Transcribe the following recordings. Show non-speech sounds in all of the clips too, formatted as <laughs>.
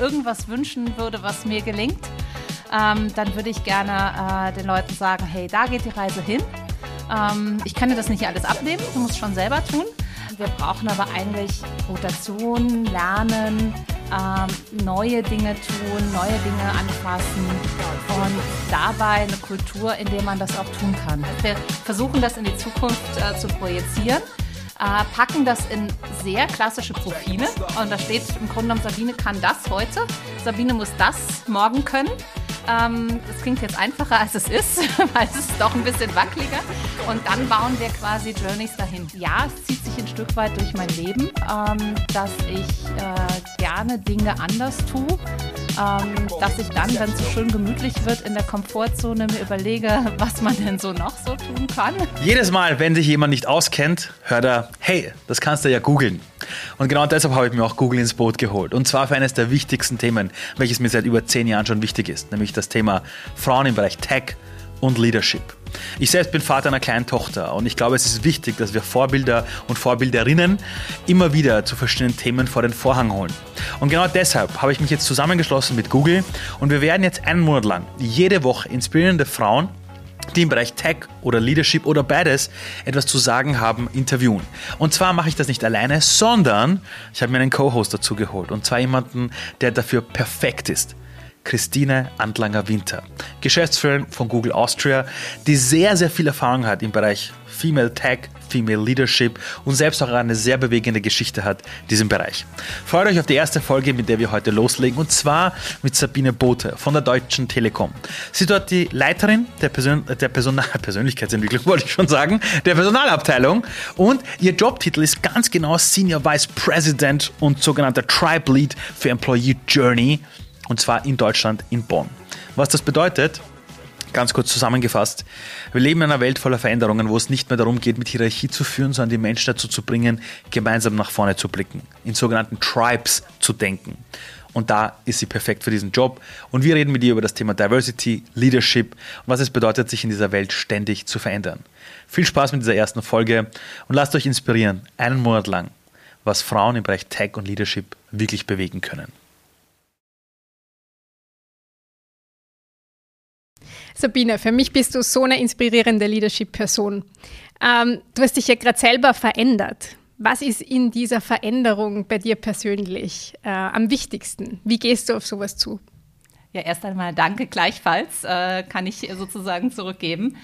irgendwas wünschen würde, was mir gelingt, ähm, dann würde ich gerne äh, den Leuten sagen, hey, da geht die Reise hin. Ähm, ich kann dir das nicht alles abnehmen, du musst schon selber tun. Wir brauchen aber eigentlich Rotation, Lernen, ähm, neue Dinge tun, neue Dinge anfassen und dabei eine Kultur, in der man das auch tun kann. Wir versuchen das in die Zukunft äh, zu projizieren. Äh, packen das in sehr klassische Profile und da steht im Grunde genommen, Sabine kann das heute, Sabine muss das morgen können. Ähm, das klingt jetzt einfacher als es ist, <laughs> weil es ist doch ein bisschen wackeliger. Und dann bauen wir quasi Journeys dahin. Ja, es zieht sich ein Stück weit durch mein Leben, ähm, dass ich äh, gerne Dinge anders tue. Ähm, dass ich dann, wenn es so schön gemütlich wird, in der Komfortzone mir überlege, was man denn so noch so tun kann. Jedes Mal, wenn sich jemand nicht auskennt, hört er, hey, das kannst du ja googeln. Und genau deshalb habe ich mir auch Google ins Boot geholt. Und zwar für eines der wichtigsten Themen, welches mir seit über zehn Jahren schon wichtig ist, nämlich das Thema Frauen im Bereich Tech und Leadership. Ich selbst bin Vater einer kleinen Tochter und ich glaube, es ist wichtig, dass wir Vorbilder und Vorbilderinnen immer wieder zu verschiedenen Themen vor den Vorhang holen. Und genau deshalb habe ich mich jetzt zusammengeschlossen mit Google und wir werden jetzt einen Monat lang jede Woche inspirierende Frauen die im Bereich Tech oder Leadership oder beides etwas zu sagen haben, interviewen. Und zwar mache ich das nicht alleine, sondern ich habe mir einen Co-Host dazu geholt. Und zwar jemanden, der dafür perfekt ist. Christine Antlanger-Winter, Geschäftsführerin von Google Austria, die sehr, sehr viel Erfahrung hat im Bereich Female Tech, Female Leadership und selbst auch eine sehr bewegende Geschichte hat in diesem Bereich. Freut euch auf die erste Folge, mit der wir heute loslegen und zwar mit Sabine Bote von der Deutschen Telekom. Sie ist dort die Leiterin der, Persön der Personal <laughs> Persönlichkeitsentwicklung, wollte ich schon sagen, der Personalabteilung und ihr Jobtitel ist ganz genau Senior Vice President und sogenannter Tribe Lead für Employee Journey und zwar in Deutschland, in Bonn. Was das bedeutet, Ganz kurz zusammengefasst, wir leben in einer Welt voller Veränderungen, wo es nicht mehr darum geht, mit Hierarchie zu führen, sondern die Menschen dazu zu bringen, gemeinsam nach vorne zu blicken, in sogenannten Tribes zu denken. Und da ist sie perfekt für diesen Job. Und wir reden mit ihr über das Thema Diversity, Leadership und was es bedeutet, sich in dieser Welt ständig zu verändern. Viel Spaß mit dieser ersten Folge und lasst euch inspirieren, einen Monat lang, was Frauen im Bereich Tech und Leadership wirklich bewegen können. Sabine, für mich bist du so eine inspirierende Leadership-Person. Ähm, du hast dich ja gerade selber verändert. Was ist in dieser Veränderung bei dir persönlich äh, am wichtigsten? Wie gehst du auf sowas zu? Ja, erst einmal danke gleichfalls, äh, kann ich sozusagen zurückgeben.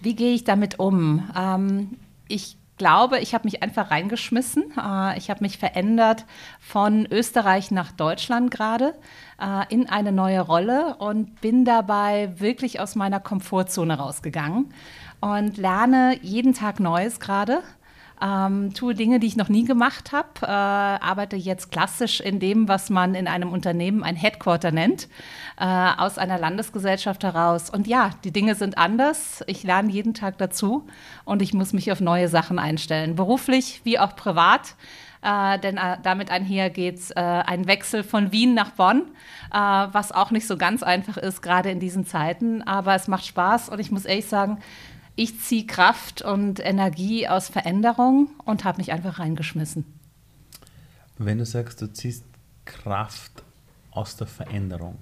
Wie gehe ich damit um? Ähm, ich glaube, ich habe mich einfach reingeschmissen. Äh, ich habe mich verändert von Österreich nach Deutschland gerade äh, in eine neue Rolle und bin dabei wirklich aus meiner Komfortzone rausgegangen und lerne jeden Tag Neues gerade. Ähm, tue Dinge, die ich noch nie gemacht habe, äh, arbeite jetzt klassisch in dem, was man in einem Unternehmen ein Headquarter nennt, äh, aus einer Landesgesellschaft heraus. Und ja, die Dinge sind anders. Ich lerne jeden Tag dazu und ich muss mich auf neue Sachen einstellen, beruflich wie auch privat äh, denn äh, damit einher geht äh, ein Wechsel von Wien nach Bonn, äh, was auch nicht so ganz einfach ist, gerade in diesen Zeiten. Aber es macht Spaß und ich muss ehrlich sagen, ich ziehe Kraft und Energie aus Veränderung und habe mich einfach reingeschmissen. Wenn du sagst, du ziehst Kraft aus der Veränderung,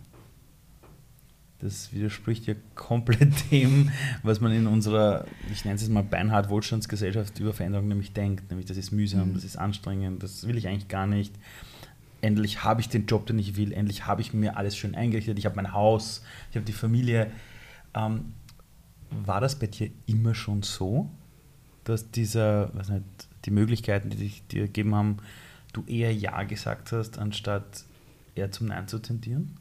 das widerspricht ja komplett <laughs> dem, was man in unserer, ich nenne es mal beinhart Wohlstandsgesellschaft über Veränderung nämlich denkt. Nämlich, das ist mühsam, mhm. das ist anstrengend, das will ich eigentlich gar nicht. Endlich habe ich den Job, den ich will, endlich habe ich mir alles schön eingerichtet, ich habe mein Haus, ich habe die Familie. Ähm, war das bei dir immer schon so, dass dieser, was nicht, die Möglichkeiten, die dich dir gegeben haben, du eher Ja gesagt hast, anstatt eher zum Nein zu tendieren?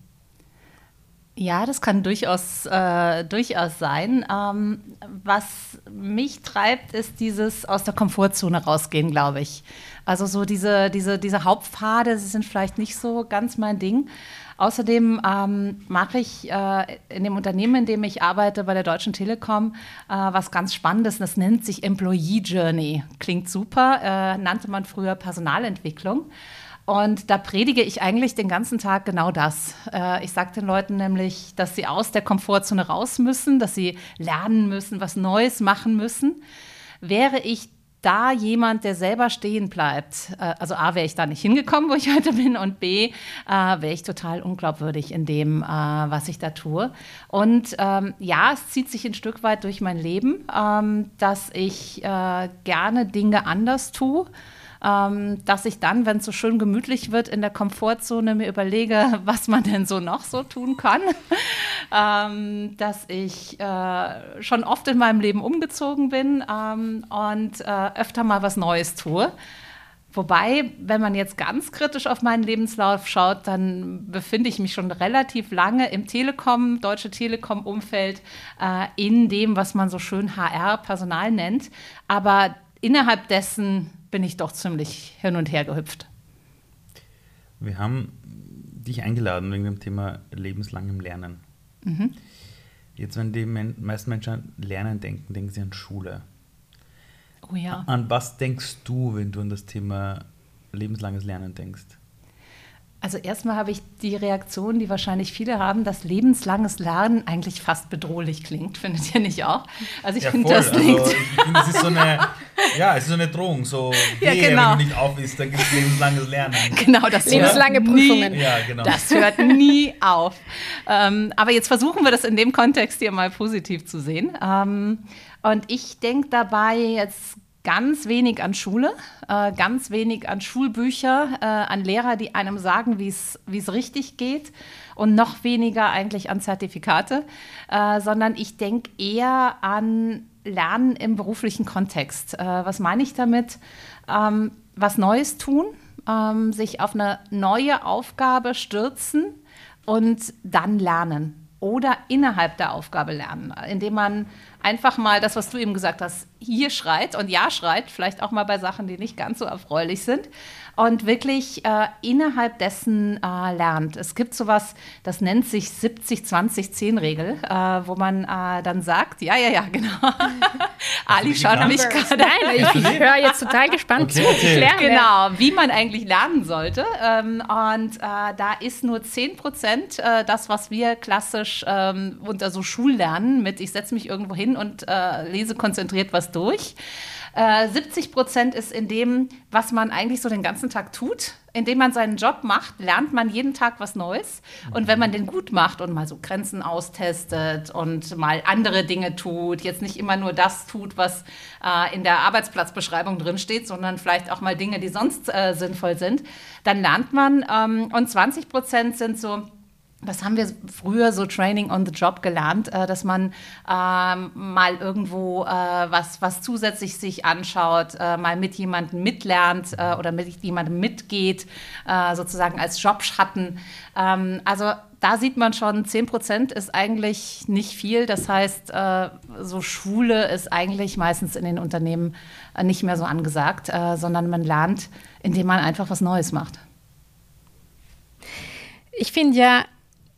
Ja, das kann durchaus, äh, durchaus sein. Ähm, was mich treibt, ist dieses aus der Komfortzone rausgehen, glaube ich. Also so diese, diese, diese Hauptpfade sind vielleicht nicht so ganz mein Ding. Außerdem ähm, mache ich äh, in dem Unternehmen, in dem ich arbeite, bei der Deutschen Telekom, äh, was ganz Spannendes. Das nennt sich Employee Journey. Klingt super, äh, nannte man früher Personalentwicklung. Und da predige ich eigentlich den ganzen Tag genau das. Äh, ich sage den Leuten nämlich, dass sie aus der Komfortzone raus müssen, dass sie lernen müssen, was Neues machen müssen. Wäre ich da jemand, der selber stehen bleibt, äh, also A, wäre ich da nicht hingekommen, wo ich heute bin, und B, äh, wäre ich total unglaubwürdig in dem, äh, was ich da tue. Und ähm, ja, es zieht sich ein Stück weit durch mein Leben, ähm, dass ich äh, gerne Dinge anders tue ähm, dass ich dann, wenn es so schön gemütlich wird, in der Komfortzone mir überlege, <laughs> was man denn so noch so tun kann. <laughs> ähm, dass ich äh, schon oft in meinem Leben umgezogen bin ähm, und äh, öfter mal was Neues tue. Wobei, wenn man jetzt ganz kritisch auf meinen Lebenslauf schaut, dann befinde ich mich schon relativ lange im Telekom, Deutsche Telekom-Umfeld, äh, in dem, was man so schön HR-Personal nennt. Aber innerhalb dessen bin ich doch ziemlich hin und her gehüpft. Wir haben dich eingeladen wegen dem Thema lebenslangem Lernen. Mhm. Jetzt, wenn die meisten Menschen an Lernen denken, denken sie an Schule. Oh ja. An was denkst du, wenn du an das Thema lebenslanges Lernen denkst? Also erstmal habe ich die Reaktion, die wahrscheinlich viele haben, dass lebenslanges Lernen eigentlich fast bedrohlich klingt. Findet ihr nicht auch? Also ich ja, finde, das klingt... Also ich finde, es ist so eine, ja, es ist so eine Drohung. So, <laughs> ja, genau. wenn du nicht auf bist, dann gibt es lebenslanges Lernen. <laughs> Genau, das Lebenslange Prüfungen. Nie, ja, genau. Das hört nie auf. Ähm, aber jetzt versuchen wir das in dem Kontext hier mal positiv zu sehen. Ähm, und ich denke dabei jetzt ganz wenig an Schule, äh, ganz wenig an Schulbücher, äh, an Lehrer, die einem sagen, wie es richtig geht und noch weniger eigentlich an Zertifikate, äh, sondern ich denke eher an Lernen im beruflichen Kontext. Äh, was meine ich damit? Ähm, was Neues tun, ähm, sich auf eine neue Aufgabe stürzen und dann lernen oder innerhalb der Aufgabe lernen, indem man einfach mal das, was du eben gesagt hast, hier schreit und ja schreit, vielleicht auch mal bei Sachen, die nicht ganz so erfreulich sind und wirklich äh, innerhalb dessen äh, lernt. Es gibt sowas, das nennt sich 70-20-10-Regel, äh, wo man äh, dann sagt, ja, ja, ja, genau. <laughs> Ali schaut mich gerade. Nein, ich, ich höre jetzt total gespannt okay, zu. Okay. Lernen. Genau, wie man eigentlich lernen sollte. Ähm, und äh, da ist nur 10 Prozent äh, das, was wir klassisch ähm, unter so Schullernen mit, ich setze mich irgendwo hin und lese konzentriert was durch. 70 äh, Prozent ist in dem, was man eigentlich so den ganzen Tag tut. Indem man seinen Job macht, lernt man jeden Tag was Neues. Und wenn man den gut macht und mal so Grenzen austestet und mal andere Dinge tut, jetzt nicht immer nur das tut, was äh, in der Arbeitsplatzbeschreibung drin steht, sondern vielleicht auch mal Dinge, die sonst äh, sinnvoll sind, dann lernt man. Ähm, und 20 Prozent sind so was haben wir früher so Training on the Job gelernt, äh, dass man ähm, mal irgendwo äh, was, was zusätzlich sich anschaut, äh, mal mit jemandem mitlernt äh, oder mit jemandem mitgeht, äh, sozusagen als Jobschatten. Ähm, also da sieht man schon, 10 Prozent ist eigentlich nicht viel. Das heißt, äh, so Schule ist eigentlich meistens in den Unternehmen nicht mehr so angesagt, sondern man lernt, indem man einfach was Neues macht. Ich finde ja,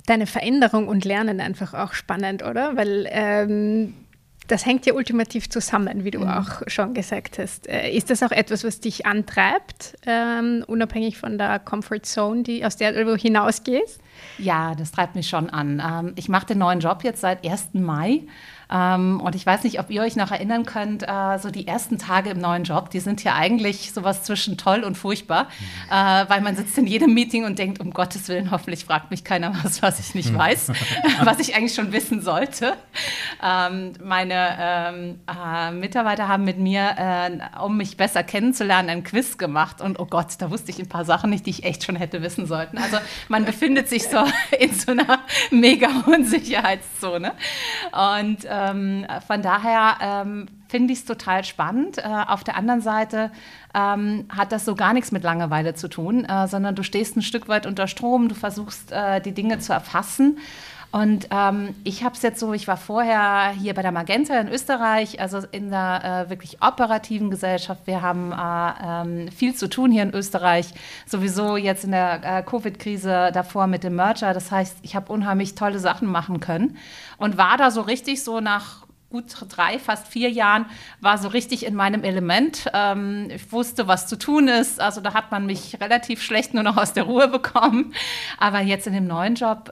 deine Veränderung und Lernen einfach auch spannend, oder? Weil ähm, das hängt ja ultimativ zusammen, wie du mhm. auch schon gesagt hast. Äh, ist das auch etwas, was dich antreibt, ähm, unabhängig von der Comfort Zone, die, aus der du hinausgehst? Ja, das treibt mich schon an. Ähm, ich mache den neuen Job jetzt seit 1. Mai ähm, und ich weiß nicht, ob ihr euch noch erinnern könnt, äh, so die ersten Tage im neuen Job, die sind ja eigentlich sowas zwischen toll und furchtbar, mhm. äh, weil man sitzt in jedem Meeting und denkt, um Gottes Willen, hoffentlich fragt mich keiner was, was ich nicht mhm. weiß, <laughs> <laughs> was ich eigentlich schon wissen sollte. Ähm, meine ähm, äh, Mitarbeiter haben mit mir, äh, um mich besser kennenzulernen, ein Quiz gemacht und oh Gott, da wusste ich ein paar Sachen nicht, die ich echt schon hätte wissen sollten. Also man befindet sich so <laughs> in so einer mega Unsicherheitszone und ähm, von daher ähm, finde ich es total spannend. Äh, auf der anderen Seite ähm, hat das so gar nichts mit Langeweile zu tun, äh, sondern du stehst ein Stück weit unter Strom, du versuchst äh, die Dinge zu erfassen. Und ähm, ich habe es jetzt so, ich war vorher hier bei der Magenta in Österreich, also in der äh, wirklich operativen Gesellschaft. Wir haben äh, ähm, viel zu tun hier in Österreich, sowieso jetzt in der äh, Covid-Krise davor mit dem Merger. Das heißt, ich habe unheimlich tolle Sachen machen können und war da so richtig so nach gut drei, fast vier Jahren, war so richtig in meinem Element. Ähm, ich wusste, was zu tun ist. Also da hat man mich relativ schlecht nur noch aus der Ruhe bekommen. Aber jetzt in dem neuen Job.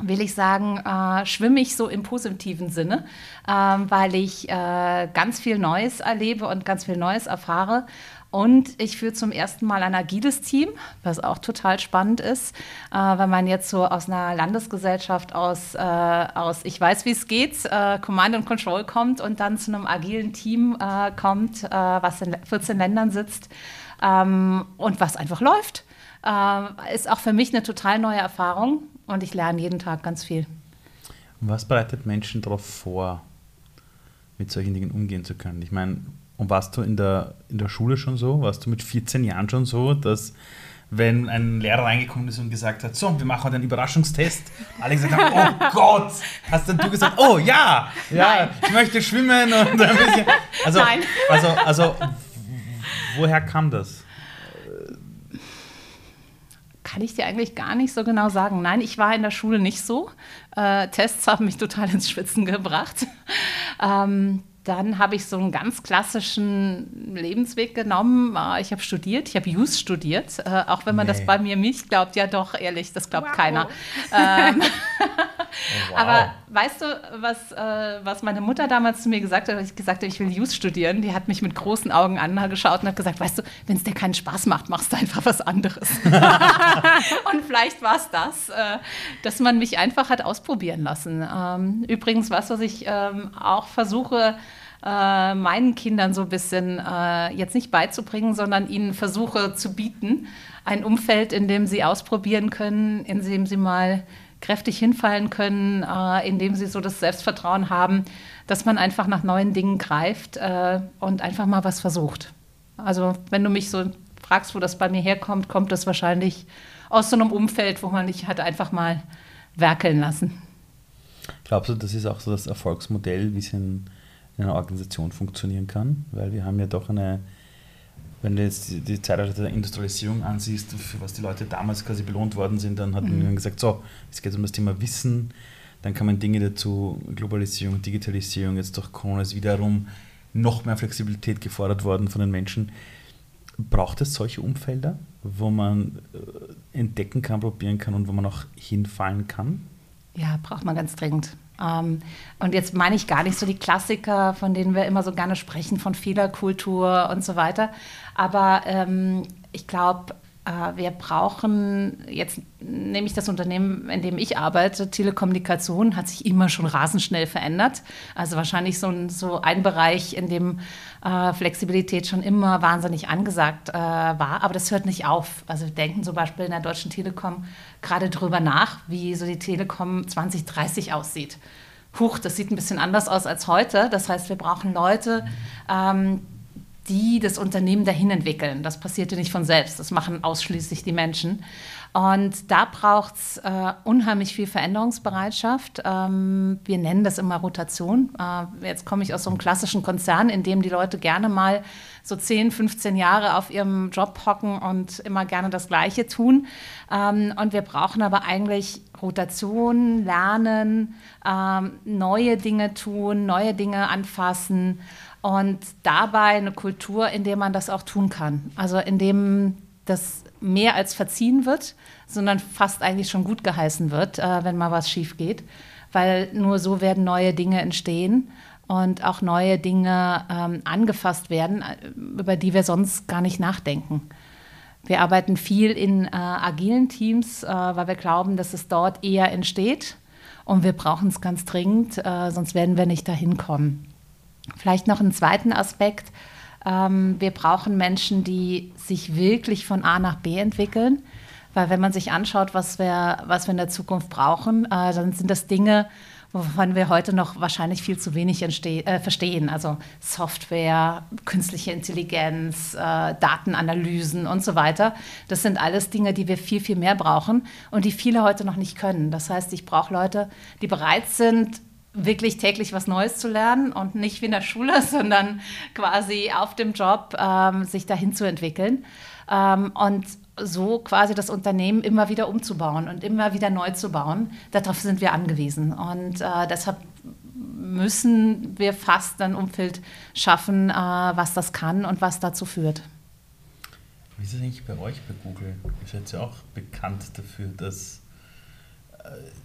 Ähm, will ich sagen, äh, schwimme ich so im positiven Sinne, äh, weil ich äh, ganz viel Neues erlebe und ganz viel Neues erfahre. Und ich führe zum ersten Mal ein agiles Team, was auch total spannend ist, äh, wenn man jetzt so aus einer Landesgesellschaft aus, äh, aus ich weiß, wie es geht, äh, Command and Control kommt und dann zu einem agilen Team äh, kommt, äh, was in 14 Ländern sitzt ähm, und was einfach läuft. Äh, ist auch für mich eine total neue Erfahrung und ich lerne jeden Tag ganz viel. Was bereitet Menschen darauf vor, mit solchen Dingen umgehen zu können? Ich meine, und warst du in der, in der Schule schon so? Warst du mit 14 Jahren schon so, dass wenn ein Lehrer reingekommen ist und gesagt hat, so, wir machen heute einen Überraschungstest, alle gesagt haben, oh <laughs> Gott, hast dann du gesagt, oh ja, ja, Nein. ich möchte schwimmen und ein bisschen. Also, Nein. also, also woher kam das? Kann ich dir eigentlich gar nicht so genau sagen. Nein, ich war in der Schule nicht so. Äh, Tests haben mich total ins Schwitzen gebracht. Ähm, dann habe ich so einen ganz klassischen Lebensweg genommen. Ah, ich habe studiert, ich habe Jus studiert, äh, auch wenn man nee. das bei mir nicht glaubt. Ja, doch, ehrlich, das glaubt wow. keiner. <laughs> Ähm, wow. Aber weißt du, was, äh, was meine Mutter damals zu mir gesagt hat, als ich gesagt habe, ich will Jus studieren? Die hat mich mit großen Augen angeschaut und hat gesagt, weißt du, wenn es dir keinen Spaß macht, machst du einfach was anderes. <laughs> und vielleicht war es das, äh, dass man mich einfach hat ausprobieren lassen. Ähm, übrigens, was, was ich ähm, auch versuche, äh, meinen Kindern so ein bisschen äh, jetzt nicht beizubringen, sondern ihnen versuche zu bieten. Ein Umfeld, in dem sie ausprobieren können, in dem sie mal kräftig hinfallen können, äh, in dem sie so das Selbstvertrauen haben, dass man einfach nach neuen Dingen greift äh, und einfach mal was versucht. Also wenn du mich so fragst, wo das bei mir herkommt, kommt das wahrscheinlich aus so einem Umfeld, wo man mich hat einfach mal werkeln lassen. Glaubst du, das ist auch so das Erfolgsmodell, wie es in in einer Organisation funktionieren kann, weil wir haben ja doch eine, wenn du jetzt die, die Zeitalter der Industrialisierung ansiehst, für was die Leute damals quasi belohnt worden sind, dann hat mhm. man gesagt, so, es geht um das Thema Wissen, dann kann man Dinge dazu, Globalisierung, Digitalisierung, jetzt durch Corona ist wiederum noch mehr Flexibilität gefordert worden von den Menschen. Braucht es solche Umfelder, wo man äh, entdecken kann, probieren kann und wo man auch hinfallen kann? Ja, braucht man ganz dringend. Ähm, und jetzt meine ich gar nicht so die Klassiker, von denen wir immer so gerne sprechen, von Fehlerkultur und so weiter. Aber ähm, ich glaube, wir brauchen, jetzt nehme ich das Unternehmen, in dem ich arbeite, Telekommunikation hat sich immer schon rasend schnell verändert. Also wahrscheinlich so ein, so ein Bereich, in dem äh, Flexibilität schon immer wahnsinnig angesagt äh, war. Aber das hört nicht auf. Also wir denken zum Beispiel in der Deutschen Telekom gerade drüber nach, wie so die Telekom 2030 aussieht. Huch, das sieht ein bisschen anders aus als heute. Das heißt, wir brauchen Leute, ähm, die das Unternehmen dahin entwickeln. Das passiert ja nicht von selbst, das machen ausschließlich die Menschen. Und da braucht es äh, unheimlich viel Veränderungsbereitschaft. Ähm, wir nennen das immer Rotation. Äh, jetzt komme ich aus so einem klassischen Konzern, in dem die Leute gerne mal so 10, 15 Jahre auf ihrem Job hocken und immer gerne das Gleiche tun. Ähm, und wir brauchen aber eigentlich Rotation, Lernen, ähm, neue Dinge tun, neue Dinge anfassen und dabei eine Kultur, in der man das auch tun kann. Also in dem das mehr als verziehen wird, sondern fast eigentlich schon gut geheißen wird, äh, wenn mal was schief geht. Weil nur so werden neue Dinge entstehen und auch neue Dinge ähm, angefasst werden, äh, über die wir sonst gar nicht nachdenken. Wir arbeiten viel in äh, agilen Teams, äh, weil wir glauben, dass es dort eher entsteht. Und wir brauchen es ganz dringend, äh, sonst werden wir nicht dahin kommen. Vielleicht noch einen zweiten Aspekt. Ähm, wir brauchen Menschen, die sich wirklich von A nach B entwickeln. Weil wenn man sich anschaut, was wir, was wir in der Zukunft brauchen, äh, dann sind das Dinge, wovon wir heute noch wahrscheinlich viel zu wenig äh, verstehen. Also Software, künstliche Intelligenz, äh, Datenanalysen und so weiter. Das sind alles Dinge, die wir viel, viel mehr brauchen und die viele heute noch nicht können. Das heißt, ich brauche Leute, die bereit sind, wirklich täglich was Neues zu lernen und nicht wie in der Schule, <laughs> sondern quasi auf dem Job ähm, sich dahin zu entwickeln ähm, und so quasi das Unternehmen immer wieder umzubauen und immer wieder neu zu bauen. Darauf sind wir angewiesen und äh, deshalb müssen wir fast ein Umfeld schaffen, äh, was das kann und was dazu führt. Wie ist es eigentlich bei euch bei Google? Ihr seid ja auch bekannt dafür, dass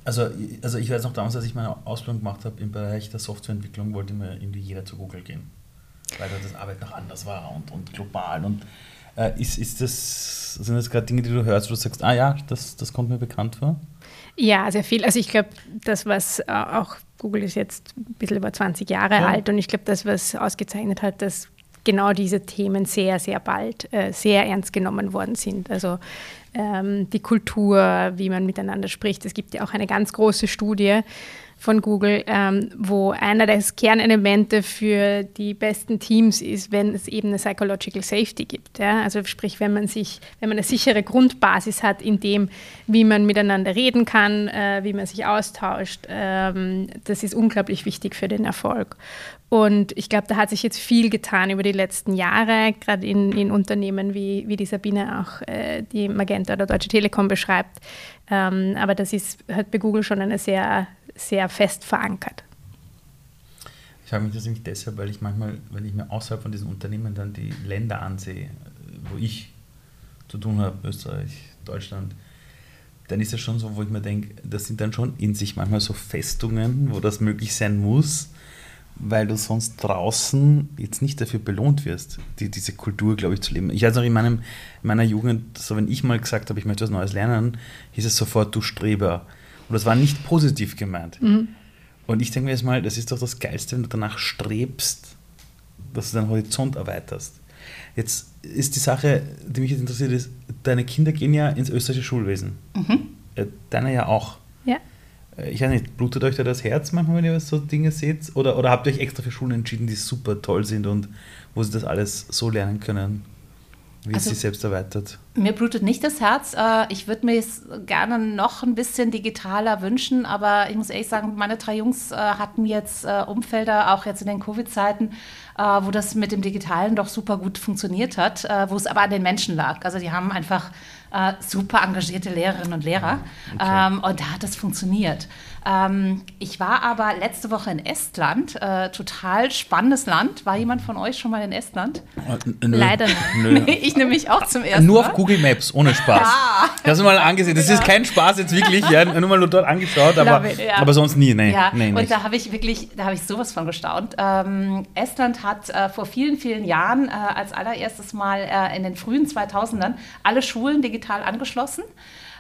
also, also ich weiß noch damals, als ich meine Ausbildung gemacht habe im Bereich der Softwareentwicklung, wollte mir irgendwie jeder zu Google gehen. Weil da das Arbeit noch anders war und, und global. Und äh, ist, ist das, sind das gerade Dinge, die du hörst, wo du sagst, ah ja, das, das kommt mir bekannt vor? Ja, sehr viel. Also ich glaube, das, was äh, auch Google ist jetzt ein bisschen über 20 Jahre ja. alt und ich glaube, das, was ausgezeichnet hat, dass genau diese Themen sehr, sehr bald äh, sehr ernst genommen worden sind. Also ähm, die Kultur, wie man miteinander spricht. Es gibt ja auch eine ganz große Studie von Google, ähm, wo einer der Kernelemente für die besten Teams ist, wenn es eben eine Psychological Safety gibt. Ja? Also sprich, wenn man sich, wenn man eine sichere Grundbasis hat in dem, wie man miteinander reden kann, äh, wie man sich austauscht, ähm, das ist unglaublich wichtig für den Erfolg. Und ich glaube, da hat sich jetzt viel getan über die letzten Jahre, gerade in, in Unternehmen wie, wie die Sabine auch äh, die Magenta oder Deutsche Telekom beschreibt. Ähm, aber das ist halt bei Google schon eine sehr sehr fest verankert. Ich frage mich das nämlich deshalb, weil ich manchmal, wenn ich mir außerhalb von diesen Unternehmen dann die Länder ansehe, wo ich zu tun habe, Österreich, Deutschland, dann ist es schon so, wo ich mir denke, das sind dann schon in sich manchmal so Festungen, wo das möglich sein muss, weil du sonst draußen jetzt nicht dafür belohnt wirst, die, diese Kultur, glaube ich, zu leben. Ich weiß noch in, meinem, in meiner Jugend, so wenn ich mal gesagt habe, ich möchte was Neues lernen, hieß es sofort, du Streber. Und das war nicht positiv gemeint. Mhm. Und ich denke mir jetzt mal, das ist doch das Geilste, wenn du danach strebst, dass du deinen Horizont erweiterst. Jetzt ist die Sache, die mich jetzt interessiert, ist, deine Kinder gehen ja ins österreichische Schulwesen. Mhm. Äh, deine ja auch. Ja. Äh, ich weiß nicht, blutet euch da das Herz manchmal, wenn ihr so Dinge seht? Oder, oder habt ihr euch extra für Schulen entschieden, die super toll sind und wo sie das alles so lernen können? Wie also, es sich selbst erweitert. Mir blutet nicht das Herz. Äh, ich würde mir es gerne noch ein bisschen digitaler wünschen, aber ich muss ehrlich sagen, meine drei Jungs äh, hatten jetzt äh, Umfelder, auch jetzt in den Covid-Zeiten, wo das mit dem Digitalen doch super gut funktioniert hat, wo es aber an den Menschen lag. Also die haben einfach super engagierte Lehrerinnen und Lehrer okay. Ähm, und da hat das funktioniert. Ähm, ich war aber letzte Woche in Estland, äh, total spannendes Land. War jemand von euch schon mal in Estland? Äh, nö. Leider <laughs> nicht. Nee, ich nämlich auch zum ersten Nur Mal. auf Google Maps, ohne Spaß. Ja. Es mal angesehen. Das ist kein Spaß jetzt wirklich. Ja, nur mal nur dort angeschaut, aber, ja. aber sonst nie. Nee, ja. nee, und da habe ich wirklich, da habe ich sowas von gestaunt. Ähm, Estland hat äh, vor vielen, vielen Jahren äh, als allererstes Mal äh, in den frühen 2000ern alle Schulen digital angeschlossen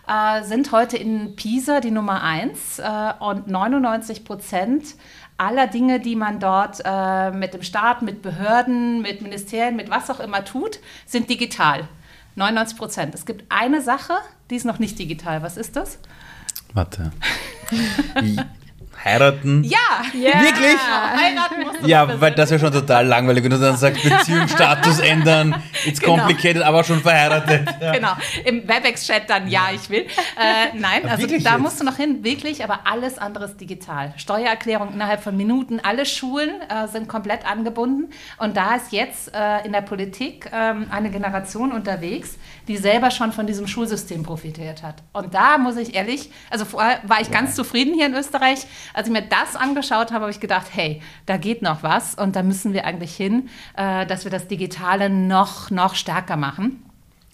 äh, sind heute in Pisa die Nummer eins äh, und 99 Prozent aller Dinge, die man dort äh, mit dem Staat, mit Behörden, mit Ministerien, mit was auch immer tut, sind digital. 99 Prozent. Es gibt eine Sache, die ist noch nicht digital. Was ist das? Warte. <laughs> heiraten? Ja, yeah. wirklich? Heiraten musst du Ja, weil das wäre schon total langweilig, wenn du dann sagst, Beziehungsstatus <laughs> ändern, it's genau. complicated, aber schon verheiratet. Ja. <laughs> Genau, im Webex-Chat dann, ja, ich will. Äh, nein, also da jetzt? musst du noch hin, wirklich, aber alles andere ist digital. Steuererklärung innerhalb von Minuten, alle Schulen äh, sind komplett angebunden und da ist jetzt äh, in der Politik ähm, eine Generation unterwegs, die selber schon von diesem Schulsystem profitiert hat. Und da muss ich ehrlich, also vorher war ich ganz zufrieden hier in Österreich, als ich mir das angeschaut habe, habe ich gedacht, hey, da geht noch was und da müssen wir eigentlich hin, äh, dass wir das Digitale noch, noch stärker machen.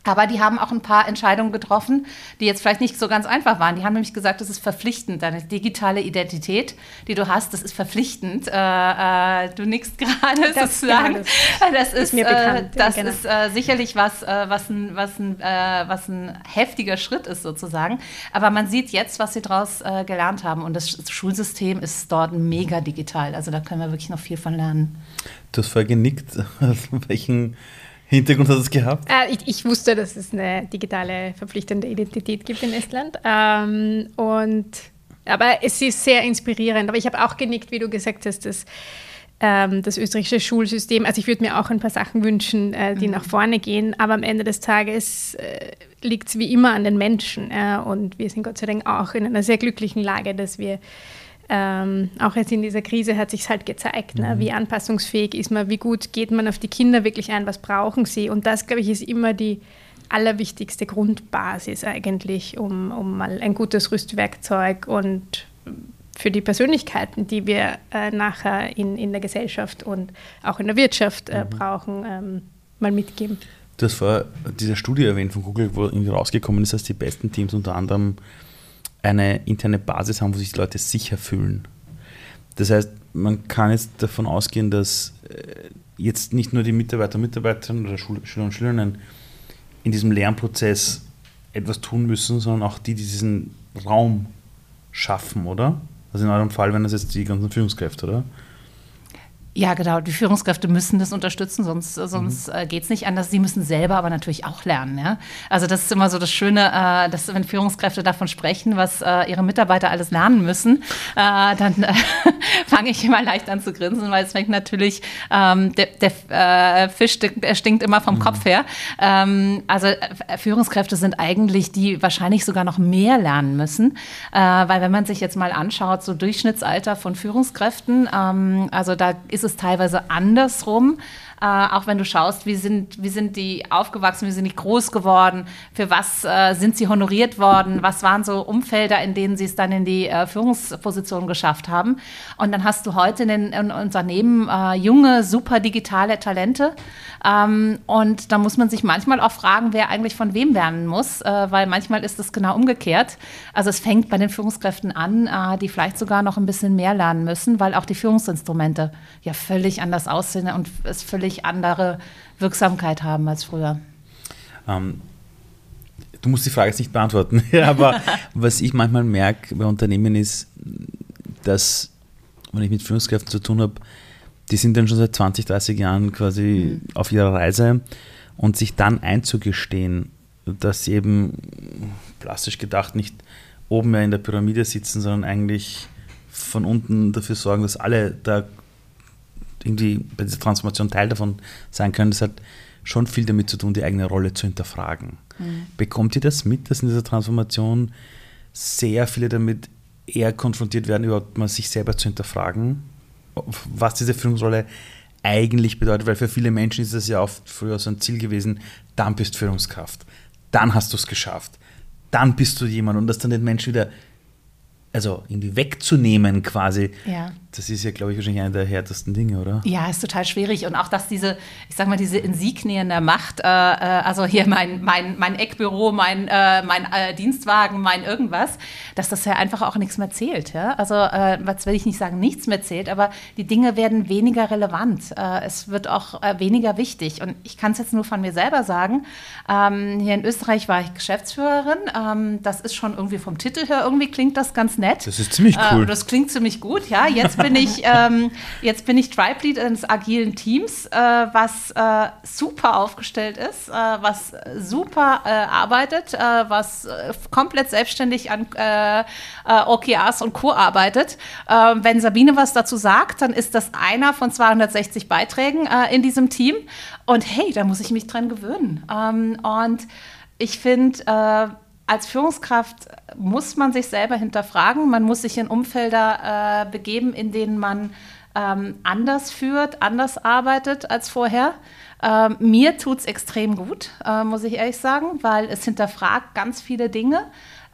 Aber die haben auch ein paar Entscheidungen getroffen, die jetzt vielleicht nicht so ganz einfach waren. Die haben nämlich gesagt, das ist verpflichtend. Deine digitale Identität, die du hast, das ist verpflichtend. Äh, äh, du nickst <laughs> gerade sozusagen. Ja, das, das ist, ist, mir bekannt. Äh, das genau. ist äh, sicherlich was, äh, was, ein, was, ein, was ein heftiger Schritt ist sozusagen. Aber man sieht jetzt, was sie daraus gelernt haben. Und das Schulsystem ist dort mega digital. Also da können wir wirklich noch viel von lernen. Du hast vorher genickt. <laughs> Welchen Hintergrund hat es gehabt? Äh, ich, ich, wusste, dass es eine digitale verpflichtende Identität gibt in Estland. Ähm, und, aber es ist sehr inspirierend. Aber ich habe auch genickt, wie du gesagt hast, dass ähm, das österreichische Schulsystem, also ich würde mir auch ein paar Sachen wünschen, äh, die mhm. nach vorne gehen, aber am Ende des Tages äh, liegt es wie immer an den Menschen. und wir sind Gott sei Dank auch in einer sehr glücklichen Lage, dass wir ähm, auch jetzt in dieser Krise hat sich halt gezeigt, ne? mhm. wie anpassungsfähig ist man, wie gut geht man auf die Kinder wirklich ein, was brauchen sie. Und das, glaube ich, ist immer die allerwichtigste Grundbasis eigentlich, um, um mal ein gutes Rüstwerkzeug und für die Persönlichkeiten, die wir äh, nachher in, in der Gesellschaft und auch in der Wirtschaft äh, mhm. brauchen, ähm, mal mitgeben. Du hast vorher diese Studie erwähnt von Google, wo irgendwie rausgekommen ist, dass die besten Teams unter anderem eine interne Basis haben, wo sich die Leute sicher fühlen. Das heißt, man kann jetzt davon ausgehen, dass äh, jetzt nicht nur die Mitarbeiter und Mitarbeiterinnen oder Schüler und Schülerinnen in diesem Lernprozess etwas tun müssen, sondern auch die, die diesen Raum schaffen, oder? Also in eurem Fall wären das jetzt die ganzen Führungskräfte, oder? Ja, genau. Die Führungskräfte müssen das unterstützen, sonst, sonst mhm. äh, geht es nicht anders. Sie müssen selber aber natürlich auch lernen. Ja? Also das ist immer so das Schöne, äh, dass wenn Führungskräfte davon sprechen, was äh, ihre Mitarbeiter alles lernen müssen, äh, dann äh, <laughs> fange ich immer leicht an zu grinsen, weil es fängt natürlich, ähm, der, der äh, Fisch stinkt, stinkt, immer vom mhm. Kopf her. Ähm, also Führungskräfte sind eigentlich die wahrscheinlich sogar noch mehr lernen müssen, weil wenn man sich jetzt mal anschaut, so Durchschnittsalter von Führungskräften, ähm, also da ist es teilweise andersrum. Äh, auch wenn du schaust, wie sind, wie sind die aufgewachsen, wie sind die groß geworden, für was äh, sind sie honoriert worden, was waren so Umfelder, in denen sie es dann in die äh, Führungsposition geschafft haben. Und dann hast du heute in den in Unternehmen äh, junge, super digitale Talente. Ähm, und da muss man sich manchmal auch fragen, wer eigentlich von wem lernen muss, äh, weil manchmal ist es genau umgekehrt. Also es fängt bei den Führungskräften an, äh, die vielleicht sogar noch ein bisschen mehr lernen müssen, weil auch die Führungsinstrumente ja völlig anders aussehen und es völlig völlig andere Wirksamkeit haben als früher. Ähm, du musst die Frage jetzt nicht beantworten, <laughs> aber <laughs> was ich manchmal merke bei Unternehmen ist, dass, wenn ich mit Führungskräften zu tun habe, die sind dann schon seit 20, 30 Jahren quasi mhm. auf ihrer Reise und sich dann einzugestehen, dass sie eben plastisch gedacht nicht oben mehr in der Pyramide sitzen, sondern eigentlich von unten dafür sorgen, dass alle da irgendwie bei dieser Transformation Teil davon sein können, das hat schon viel damit zu tun, die eigene Rolle zu hinterfragen. Mhm. Bekommt ihr das mit, dass in dieser Transformation sehr viele damit eher konfrontiert werden, überhaupt mal sich selber zu hinterfragen, was diese Führungsrolle eigentlich bedeutet, weil für viele Menschen ist das ja oft früher so ein Ziel gewesen, dann bist du Führungskraft, dann hast du es geschafft, dann bist du jemand und dass dann den Menschen wieder also irgendwie wegzunehmen quasi, ja. Das ist ja, glaube ich, wahrscheinlich einer der härtesten Dinge, oder? Ja, ist total schwierig. Und auch, dass diese, ich sag mal, diese Insignien der Macht, äh, äh, also hier mein, mein, mein Eckbüro, mein, äh, mein äh, Dienstwagen, mein irgendwas, dass das ja einfach auch nichts mehr zählt. Ja? Also, äh, was will ich nicht sagen, nichts mehr zählt, aber die Dinge werden weniger relevant. Äh, es wird auch weniger wichtig. Und ich kann es jetzt nur von mir selber sagen. Ähm, hier in Österreich war ich Geschäftsführerin. Ähm, das ist schon irgendwie vom Titel her, irgendwie klingt das ganz nett nett. Das ist ziemlich cool. Äh, das klingt ziemlich gut, ja. Jetzt bin ich, ähm, jetzt bin ich Tribe Lead eines agilen Teams, äh, was äh, super aufgestellt ist, äh, was super äh, arbeitet, äh, was komplett selbstständig an OKRs und Co. arbeitet. Ähm, wenn Sabine was dazu sagt, dann ist das einer von 260 Beiträgen in diesem Team. Und hey, da muss ich mich dran gewöhnen. Ähm, und ich finde, als Führungskraft muss man sich selber hinterfragen. Man muss sich in Umfelder äh, begeben, in denen man ähm, anders führt, anders arbeitet als vorher. Ähm, mir tut es extrem gut, äh, muss ich ehrlich sagen, weil es hinterfragt ganz viele Dinge.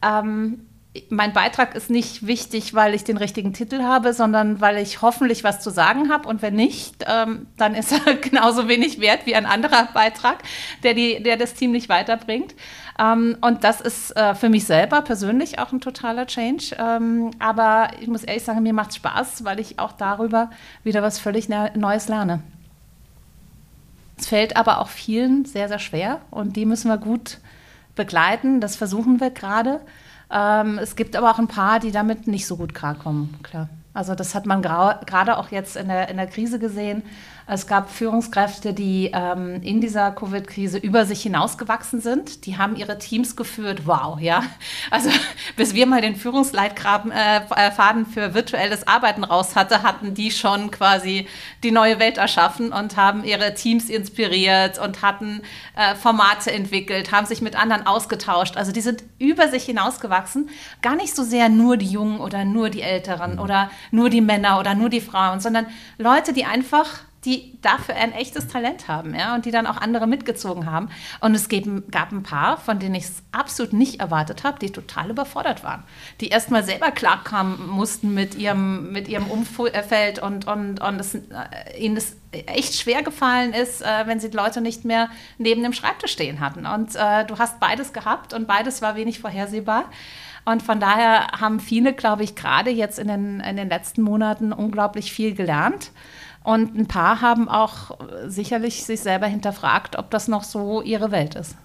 Ähm, mein Beitrag ist nicht wichtig, weil ich den richtigen Titel habe, sondern weil ich hoffentlich was zu sagen habe. Und wenn nicht, ähm, dann ist er <laughs> genauso wenig wert wie ein anderer Beitrag, der, die, der das Team nicht weiterbringt. Ähm, und das ist äh, für mich selber persönlich auch ein totaler Change. Ähm, aber ich muss ehrlich sagen, mir macht es Spaß, weil ich auch darüber wieder was völlig Neues lerne. Es fällt aber auch vielen sehr, sehr schwer und die müssen wir gut begleiten. Das versuchen wir gerade. Ähm, es gibt aber auch ein paar, die damit nicht so gut klarkommen, klar. Also das hat man gerade auch jetzt in der, in der Krise gesehen. Es gab Führungskräfte, die ähm, in dieser Covid-Krise über sich hinausgewachsen sind. Die haben ihre Teams geführt. Wow, ja. Also <laughs> bis wir mal den Führungsleitfaden äh, für virtuelles Arbeiten raus hatte, hatten die schon quasi die neue Welt erschaffen und haben ihre Teams inspiriert und hatten äh, Formate entwickelt, haben sich mit anderen ausgetauscht. Also die sind über sich hinausgewachsen. Gar nicht so sehr nur die Jungen oder nur die Älteren oder nur die Männer oder nur die Frauen, sondern Leute, die einfach die dafür ein echtes Talent haben, ja, und die dann auch andere mitgezogen haben. Und es gab, ein paar, von denen ich es absolut nicht erwartet habe, die total überfordert waren, die erstmal selber klarkommen mussten mit ihrem, mit ihrem Umfeld und, und, und es, äh, ihnen es echt schwer gefallen ist, äh, wenn sie Leute nicht mehr neben dem Schreibtisch stehen hatten. Und äh, du hast beides gehabt und beides war wenig vorhersehbar. Und von daher haben viele, glaube ich, gerade jetzt in den, in den letzten Monaten unglaublich viel gelernt. Und ein paar haben auch sicherlich sich selber hinterfragt, ob das noch so ihre Welt ist.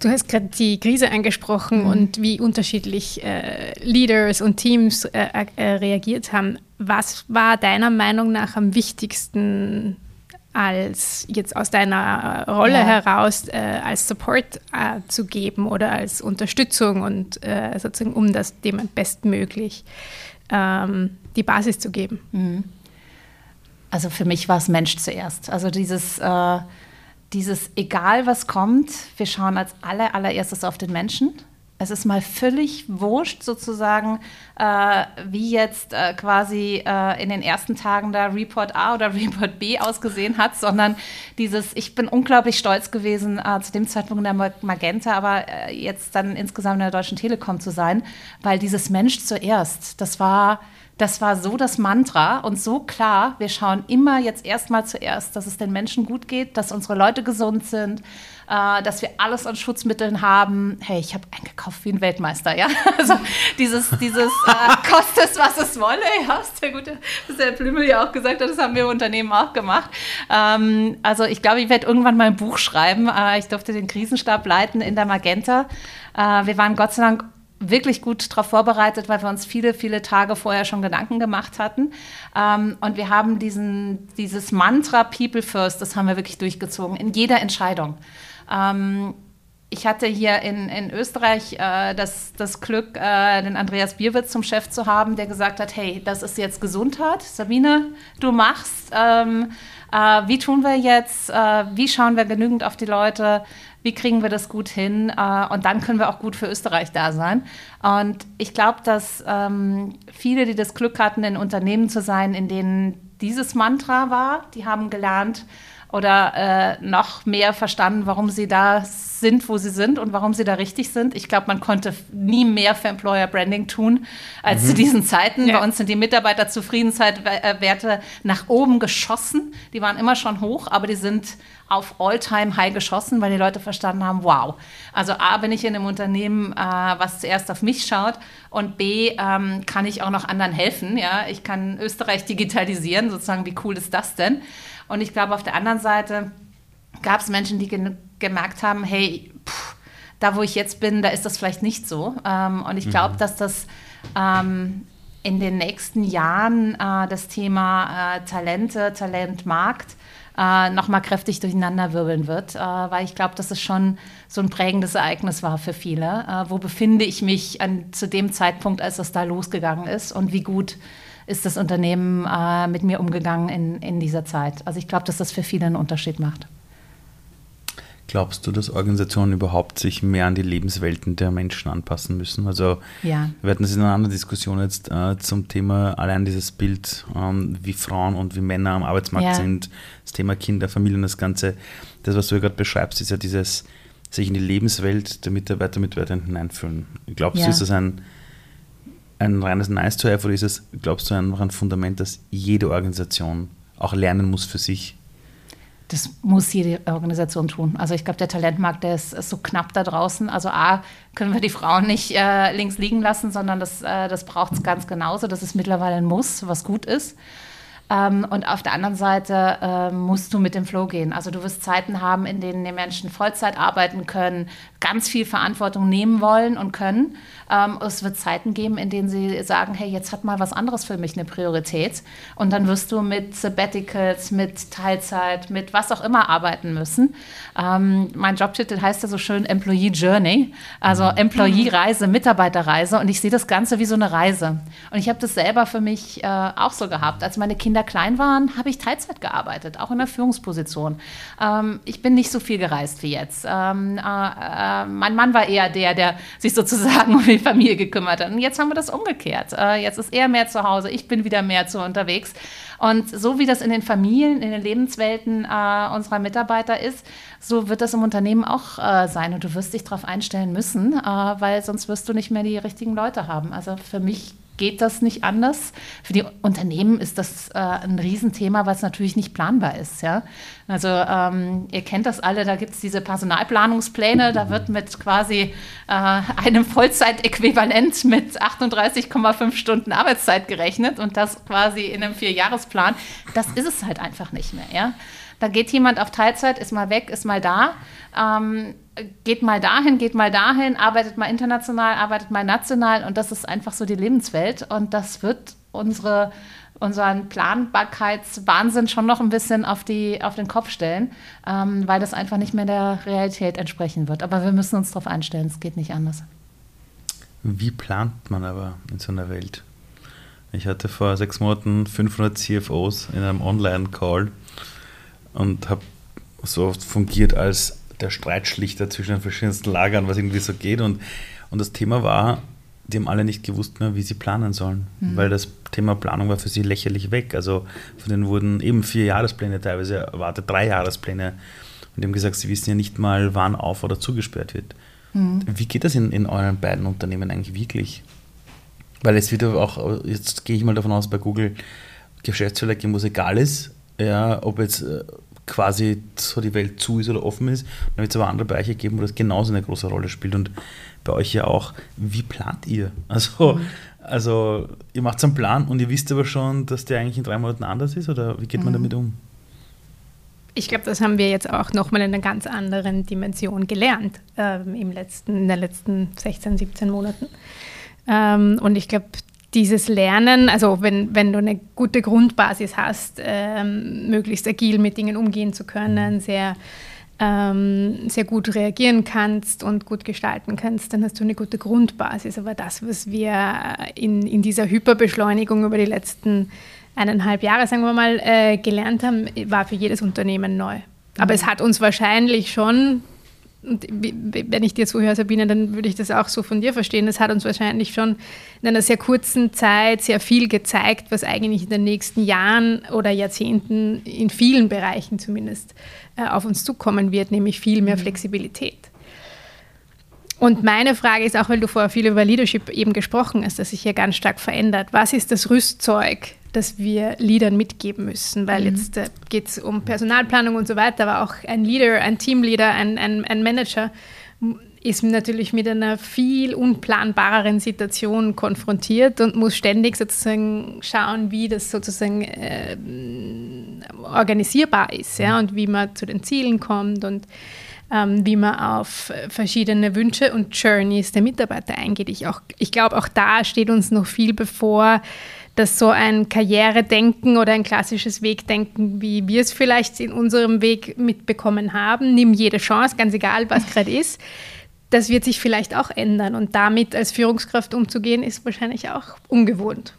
Du hast gerade die Krise angesprochen mhm. und wie unterschiedlich äh, Leaders und Teams äh, äh, reagiert haben. Was war deiner Meinung nach am wichtigsten als jetzt aus deiner Rolle ja. heraus äh, als Support äh, zu geben oder als Unterstützung und äh, sozusagen um das dem bestmöglich ähm, die Basis zu geben? Mhm. Also für mich war es Mensch zuerst. Also dieses dieses egal was kommt, wir schauen als aller, allererstes auf den Menschen. Es ist mal völlig wurscht sozusagen, äh, wie jetzt äh, quasi äh, in den ersten Tagen da Report A oder <laughs> Report B ausgesehen hat, sondern dieses, ich bin unglaublich stolz gewesen, äh, zu dem Zeitpunkt in der Magenta, aber äh, jetzt dann insgesamt in der Deutschen Telekom zu sein, weil dieses Mensch zuerst, das war das war so das Mantra und so klar. Wir schauen immer jetzt erstmal zuerst, dass es den Menschen gut geht, dass unsere Leute gesund sind, äh, dass wir alles an Schutzmitteln haben. Hey, ich habe eingekauft wie ein Weltmeister, ja. <laughs> Also dieses, dieses äh, kostet es, was es wolle. Ja, ist der gute, was der Blümel ja auch gesagt hat, das haben wir im Unternehmen auch gemacht. Ähm, also ich glaube, ich werde irgendwann mal ein Buch schreiben. Äh, ich durfte den Krisenstab leiten in der Magenta. Äh, wir waren Gott sei Dank wirklich gut darauf vorbereitet, weil wir uns viele, viele Tage vorher schon Gedanken gemacht hatten. Ähm, und wir haben diesen, dieses Mantra People First, das haben wir wirklich durchgezogen in jeder Entscheidung. Ähm, ich hatte hier in, in Österreich äh, das, das Glück, äh, den Andreas Bierwitz zum Chef zu haben, der gesagt hat, hey, das ist jetzt Gesundheit. Sabine, du machst. Ähm, äh, wie tun wir jetzt? Äh, wie schauen wir genügend auf die Leute? wie kriegen wir das gut hin äh, und dann können wir auch gut für Österreich da sein. Und ich glaube, dass ähm, viele, die das Glück hatten, in Unternehmen zu sein, in denen dieses Mantra war, die haben gelernt oder äh, noch mehr verstanden, warum sie da sind, wo sie sind und warum sie da richtig sind. Ich glaube, man konnte nie mehr für Employer Branding tun als mhm. zu diesen Zeiten. Ja. Bei uns sind die Mitarbeiterzufriedenheitswerte nach oben geschossen. Die waren immer schon hoch, aber die sind auf All-Time-High geschossen, weil die Leute verstanden haben, wow. Also A, bin ich in einem Unternehmen, äh, was zuerst auf mich schaut und B, ähm, kann ich auch noch anderen helfen. Ja? Ich kann Österreich digitalisieren, sozusagen, wie cool ist das denn? Und ich glaube, auf der anderen Seite gab es Menschen, die ge gemerkt haben, hey, pff, da wo ich jetzt bin, da ist das vielleicht nicht so. Ähm, und ich glaube, mhm. dass das ähm, in den nächsten Jahren äh, das Thema äh, Talente, Talentmarkt äh, nochmal kräftig durcheinanderwirbeln wird, äh, weil ich glaube, dass es schon so ein prägendes Ereignis war für viele. Äh, wo befinde ich mich an, zu dem Zeitpunkt, als das da losgegangen ist und wie gut ist das Unternehmen äh, mit mir umgegangen in, in dieser Zeit? Also ich glaube, dass das für viele einen Unterschied macht. Glaubst du, dass Organisationen überhaupt sich mehr an die Lebenswelten der Menschen anpassen müssen? Also ja. wir hatten es in einer anderen Diskussion jetzt äh, zum Thema allein dieses Bild, ähm, wie Frauen und wie Männer am Arbeitsmarkt ja. sind, das Thema Kinder, Familien, das Ganze. Das, was du ja gerade beschreibst, ist ja dieses sich in die Lebenswelt der Mitarbeiter, Mitarbeiterinnen hineinfühlen. Glaubst ja. du, ist das ein, ein reines Nice-to-have oder ist es, glaubst du, einfach ein Fundament, das jede Organisation auch lernen muss für sich? Das muss jede Organisation tun. Also ich glaube, der Talentmarkt, der ist, ist, so knapp da draußen. Also A, können wir die Frauen nicht äh, links liegen lassen, sondern das, äh, das braucht es ganz genauso. Das ist mittlerweile ein Muss, was gut ist. Ähm, und auf der anderen Seite äh, musst du mit dem Flow gehen. Also du wirst Zeiten haben, in denen die Menschen Vollzeit arbeiten können, ganz viel Verantwortung nehmen wollen und können. Ähm, es wird Zeiten geben, in denen sie sagen, hey, jetzt hat mal was anderes für mich eine Priorität. Und dann wirst du mit Sabbaticals, mit Teilzeit, mit was auch immer arbeiten müssen. Ähm, mein Jobtitel heißt ja so schön Employee Journey, also mhm. Employee-Reise, Mitarbeiterreise. Und ich sehe das Ganze wie so eine Reise. Und ich habe das selber für mich äh, auch so gehabt. Als meine Kinder klein waren, habe ich Teilzeit gearbeitet, auch in der Führungsposition. Ähm, ich bin nicht so viel gereist wie jetzt. Ähm, äh, mein Mann war eher der, der sich sozusagen <laughs> um die Familie gekümmert hat. Und jetzt haben wir das umgekehrt. Äh, jetzt ist er mehr zu Hause, ich bin wieder mehr zu unterwegs. Und so wie das in den Familien, in den Lebenswelten äh, unserer Mitarbeiter ist, so wird das im Unternehmen auch äh, sein. Und du wirst dich darauf einstellen müssen, äh, weil sonst wirst du nicht mehr die richtigen Leute haben. Also für mich geht das nicht anders. Für die Unternehmen ist das äh, ein Riesenthema, was natürlich nicht planbar ist. Ja? Also ähm, ihr kennt das alle, da gibt es diese Personalplanungspläne, da wird mit quasi äh, einem Vollzeitäquivalent mit 38,5 Stunden Arbeitszeit gerechnet und das quasi in einem Vierjahresplan. Das ist es halt einfach nicht mehr. Ja? Da geht jemand auf Teilzeit, ist mal weg, ist mal da. Ähm, geht mal dahin, geht mal dahin, arbeitet mal international, arbeitet mal national und das ist einfach so die Lebenswelt und das wird unsere, unseren Planbarkeitswahnsinn schon noch ein bisschen auf, die, auf den Kopf stellen, ähm, weil das einfach nicht mehr der Realität entsprechen wird. Aber wir müssen uns darauf einstellen, es geht nicht anders. Wie plant man aber in so einer Welt? Ich hatte vor sechs Monaten 500 CFOs in einem Online-Call und habe so fungiert als der Streitschlichter zwischen den verschiedensten Lagern, was irgendwie so geht. Und, und das Thema war, die haben alle nicht gewusst mehr, wie sie planen sollen, mhm. weil das Thema Planung war für sie lächerlich weg. Also von denen wurden eben vier Jahrespläne teilweise erwartet, drei Jahrespläne. Und die haben gesagt, sie wissen ja nicht mal, wann auf- oder zugesperrt wird. Mhm. Wie geht das in, in euren beiden Unternehmen eigentlich wirklich? Weil es wieder auch, jetzt gehe ich mal davon aus, bei Google Geschäftsführer muss egal ist, ja, ob jetzt äh, quasi so die Welt zu ist oder offen ist. Dann wird es aber andere Bereiche geben, wo das genauso eine große Rolle spielt. Und bei euch ja auch, wie plant ihr? <laughs> Also, mhm. also ihr macht einen Plan und ihr wisst aber schon, dass der eigentlich in drei Monaten anders ist oder wie geht man mhm. damit um? Ich glaube, das haben wir jetzt auch nochmal in einer ganz anderen Dimension gelernt ähm, im letzten, in den letzten 16, 17 Monaten. Ähm, und ich glaube, dieses Lernen, also wenn, wenn du eine gute Grundbasis hast, ähm, möglichst agil mit Dingen umgehen zu können, mhm. sehr, ähm, sehr gut reagieren kannst und gut gestalten kannst, dann hast du eine gute Grundbasis. Aber das, was wir in, in dieser Hyperbeschleunigung über die letzten eineinhalb Jahre, sagen wir mal, äh, gelernt haben, war für jedes Unternehmen neu. Aber mhm. es hat uns wahrscheinlich schon und wenn ich dir zuhöre, Sabine, dann würde ich das auch so von dir verstehen. Es hat uns wahrscheinlich schon in einer sehr kurzen Zeit sehr viel gezeigt, was eigentlich in den nächsten Jahren oder Jahrzehnten in vielen Bereichen zumindest äh, auf uns zukommen wird, nämlich viel mehr mhm. Flexibilität. Und meine Frage ist auch, weil du vorher viel über Leadership eben gesprochen hast, dass sich hier ganz stark verändert. Was ist das Rüstzeug, das wir Leadern mitgeben müssen? Weil mhm. jetzt äh, geht es um Personalplanung und so weiter, aber auch ein Leader, ein Teamleader, ein, ein, ein Manager ist natürlich mit einer viel unplanbareren Situation konfrontiert und muss ständig sozusagen schauen, wie das sozusagen äh, organisierbar ist ja, und wie man zu den Zielen kommt und ähm, wie man auf verschiedene Wünsche und Journeys der Mitarbeiter eingeht. Ich, ich glaube, auch da steht uns noch viel bevor, dass so ein Karrieredenken oder ein klassisches Wegdenken, wie wir es vielleicht in unserem Weg mitbekommen haben, nimm jede Chance, ganz egal, was <laughs> gerade ist, das wird sich vielleicht auch ändern. Und damit als Führungskraft umzugehen, ist wahrscheinlich auch ungewohnt.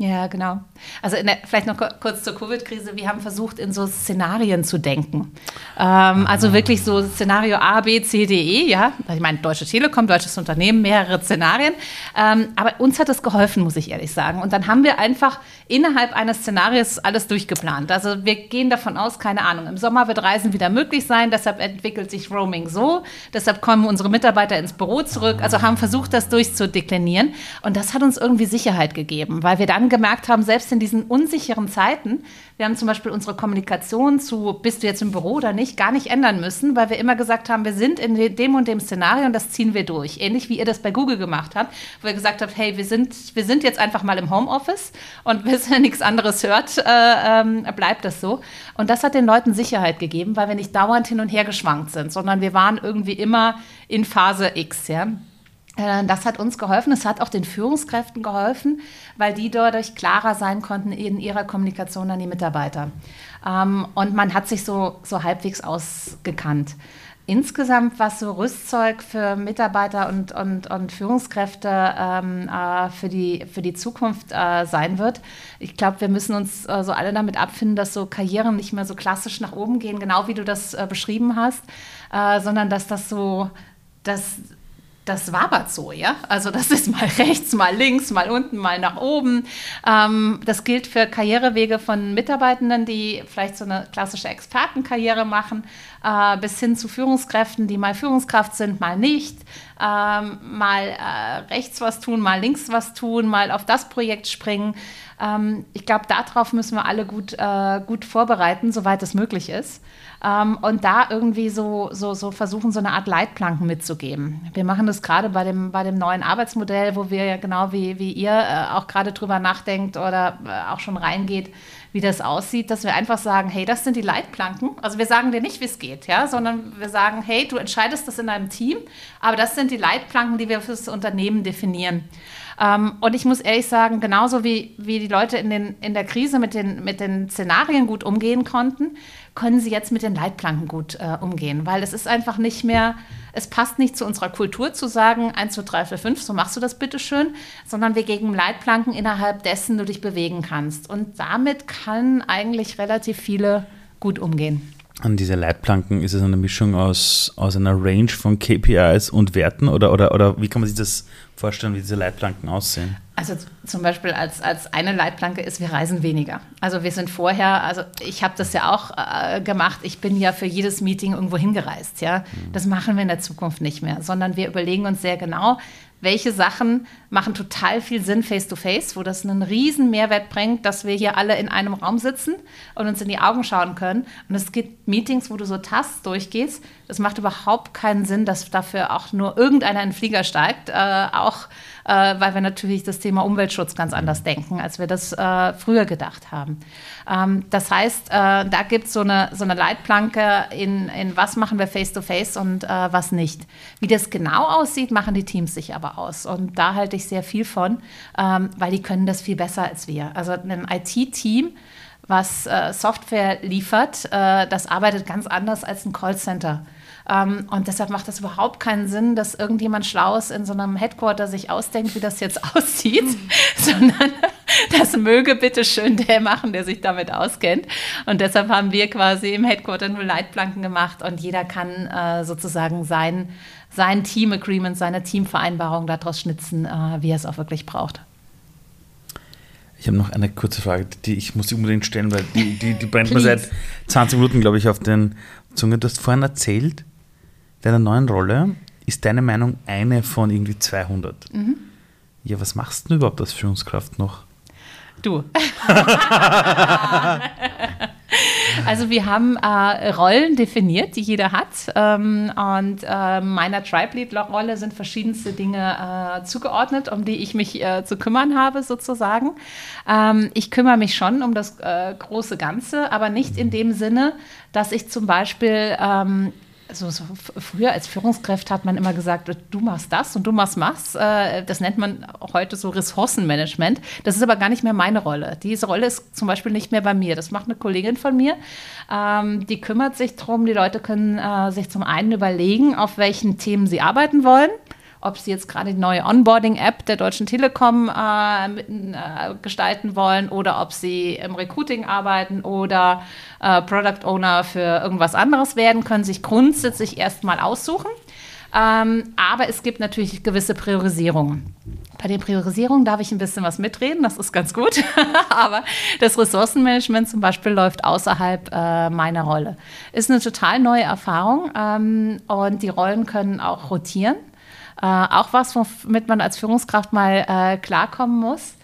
Ja, genau. Also der, vielleicht noch kurz zur Covid-Krise. Wir haben versucht, in so Szenarien zu denken. Ähm, also wirklich so Szenario A, B, C, D, E. Ja, ich meine, Deutsche Telekom, deutsches Unternehmen, mehrere Szenarien. Ähm, aber uns hat das geholfen, muss ich ehrlich sagen. Und dann haben wir einfach innerhalb eines Szenarios alles durchgeplant. Also wir gehen davon aus, keine Ahnung, im Sommer wird Reisen wieder möglich sein. Deshalb entwickelt sich Roaming so. Deshalb kommen unsere Mitarbeiter ins Büro zurück. Also haben versucht, das durchzudeklinieren. Und das hat uns irgendwie Sicherheit gegeben, weil wir dann gemerkt haben, selbst in diesen unsicheren Zeiten, wir haben zum Beispiel unsere Kommunikation zu, bist du jetzt im Büro oder nicht, gar nicht ändern müssen, weil wir immer gesagt haben, wir sind in dem und dem Szenario und das ziehen wir durch. Ähnlich wie ihr das bei Google gemacht habt, wo ihr gesagt habt, hey, wir sind, wir sind jetzt einfach mal im Homeoffice und <laughs> bis ihr nichts anderes hört, äh, ähm, bleibt das so. Und das hat den Leuten Sicherheit gegeben, weil wir nicht dauernd hin und her geschwankt sind, sondern wir waren irgendwie immer in Phase X, ja. Äh, das hat uns geholfen. Es hat auch den Führungskräften geholfen, weil die dadurch klarer sein konnten in ihrer Kommunikation an die Mitarbeiter. Ähm, und man hat sich so, so halbwegs ausgekannt. Insgesamt, was so Rüstzeug für Mitarbeiter und, und, und Führungskräfte ähm, äh, für, die, für die Zukunft äh, sein wird, ich glaube, wir müssen uns äh, so alle damit abfinden, dass so Karrieren nicht mehr so klassisch nach oben gehen, genau wie du das äh, beschrieben hast, sondern dass das so, dass das wabert so, ja. Also das ist mal <laughs> rechts, mal links, mal unten, mal nach oben. Ähm, das gilt für Karrierewege von Mitarbeitenden, die vielleicht so eine klassische Expertenkarriere machen, äh, bis hin zu Führungskräften, die mal Führungskraft sind, mal nicht, ähm, mal äh, rechts was tun, mal links was tun, mal auf das Projekt springen. Ähm, ich glaube, darauf müssen wir alle gut, äh, gut vorbereiten, soweit es möglich ist. Ähm, und da irgendwie so, so, so versuchen, so eine Art Leitplanken mitzugeben. Wir machen das gerade bei dem, bei dem neuen Arbeitsmodell, wo wir ja genau wie, wie ihr äh, auch gerade drüber nachdenkt oder äh, auch schon reingeht, wie das aussieht, dass wir einfach sagen, hey, das sind die Leitplanken. Also wir sagen dir nicht, wie es geht, ja, sondern wir sagen, hey, du entscheidest das in deinem Team, aber das sind die Leitplanken, die wir fürs Unternehmen definieren. Ähm, und ich muss ehrlich sagen, genauso wie, wie die Leute in, den, in der Krise mit den, mit den Szenarien gut umgehen konnten, können sie jetzt mit den Leitplanken gut äh, umgehen, weil es ist einfach nicht mehr, es passt nicht zu unserer Kultur zu sagen, 1, 2, 3, 4, 5, so machst du das bitte schön, sondern wir gegen Leitplanken innerhalb dessen du dich bewegen kannst. Und damit kann eigentlich relativ viele gut umgehen. An diese Leitplanken ist es eine Mischung aus, aus einer Range von KPIs und Werten oder, oder, oder wie kann man sich das vorstellen, wie diese Leitplanken aussehen? Also zum Beispiel als, als eine Leitplanke ist, wir reisen weniger. Also wir sind vorher, also ich habe das ja auch äh, gemacht, ich bin ja für jedes Meeting irgendwo hingereist. Ja? Mhm. Das machen wir in der Zukunft nicht mehr, sondern wir überlegen uns sehr genau, welche Sachen machen total viel Sinn face-to-face, -face, wo das einen riesen Mehrwert bringt, dass wir hier alle in einem Raum sitzen und uns in die Augen schauen können. Und es gibt Meetings, wo du so Tasks durchgehst. Das macht überhaupt keinen Sinn, dass dafür auch nur irgendeiner in den Flieger steigt. Äh, auch äh, weil wir natürlich das Thema Umweltschutz ganz anders denken, als wir das äh, früher gedacht haben. Ähm, das heißt, äh, da gibt es so eine, so eine Leitplanke in, in was machen wir face-to-face -face und äh, was nicht. Wie das genau aussieht, machen die Teams sich aber aus. Und da halte ich sehr viel von, ähm, weil die können das viel besser als wir. Also ein IT-Team, was äh, Software liefert, äh, das arbeitet ganz anders als ein Callcenter. Ähm, und deshalb macht das überhaupt keinen Sinn, dass irgendjemand Schlaues in so einem Headquarter sich ausdenkt, wie das jetzt <laughs> aussieht, <laughs> sondern das möge bitte schön der machen, der sich damit auskennt. Und deshalb haben wir quasi im Headquarter nur Leitplanken gemacht und jeder kann äh, sozusagen sein, sein Team-Agreement, seine Teamvereinbarung daraus schnitzen, äh, wie er es auch wirklich braucht. Ich habe noch eine kurze Frage, die ich muss unbedingt stellen, weil die, die, die brennt mir seit 20 Minuten, glaube ich, auf den Zunge. Du hast vorhin erzählt, deiner neuen Rolle ist deine Meinung eine von irgendwie 200. Mhm. Ja, was machst du überhaupt als Führungskraft noch? Du. <laughs> also wir haben äh, Rollen definiert, die jeder hat. Ähm, und äh, meiner Tribe Lead-Rolle sind verschiedenste Dinge äh, zugeordnet, um die ich mich äh, zu kümmern habe, sozusagen. Ähm, ich kümmere mich schon um das äh, große Ganze, aber nicht in dem Sinne, dass ich zum Beispiel ähm, so, so, früher als Führungskraft hat man immer gesagt, du machst das und du machst was. Äh, das nennt man heute so Ressourcenmanagement. Das ist aber gar nicht mehr meine Rolle. Diese Rolle ist zum Beispiel nicht mehr bei mir. Das macht eine Kollegin von mir. Ähm, die kümmert sich darum, die Leute können äh, sich zum einen überlegen, auf welchen Themen sie arbeiten wollen ob sie jetzt gerade die neue Onboarding-App der Deutschen Telekom äh, mit, äh, gestalten wollen oder ob sie im Recruiting arbeiten oder äh, Product Owner für irgendwas anderes werden, können sich grundsätzlich erstmal aussuchen. Ähm, aber es gibt natürlich gewisse Priorisierungen. Bei den Priorisierungen darf ich ein bisschen was mitreden, das ist ganz gut. <laughs> aber das Ressourcenmanagement zum Beispiel läuft außerhalb äh, meiner Rolle. Ist eine total neue Erfahrung ähm, und die Rollen können auch rotieren. Äh, auch was, womit man als Führungskraft mal äh, klarkommen muss.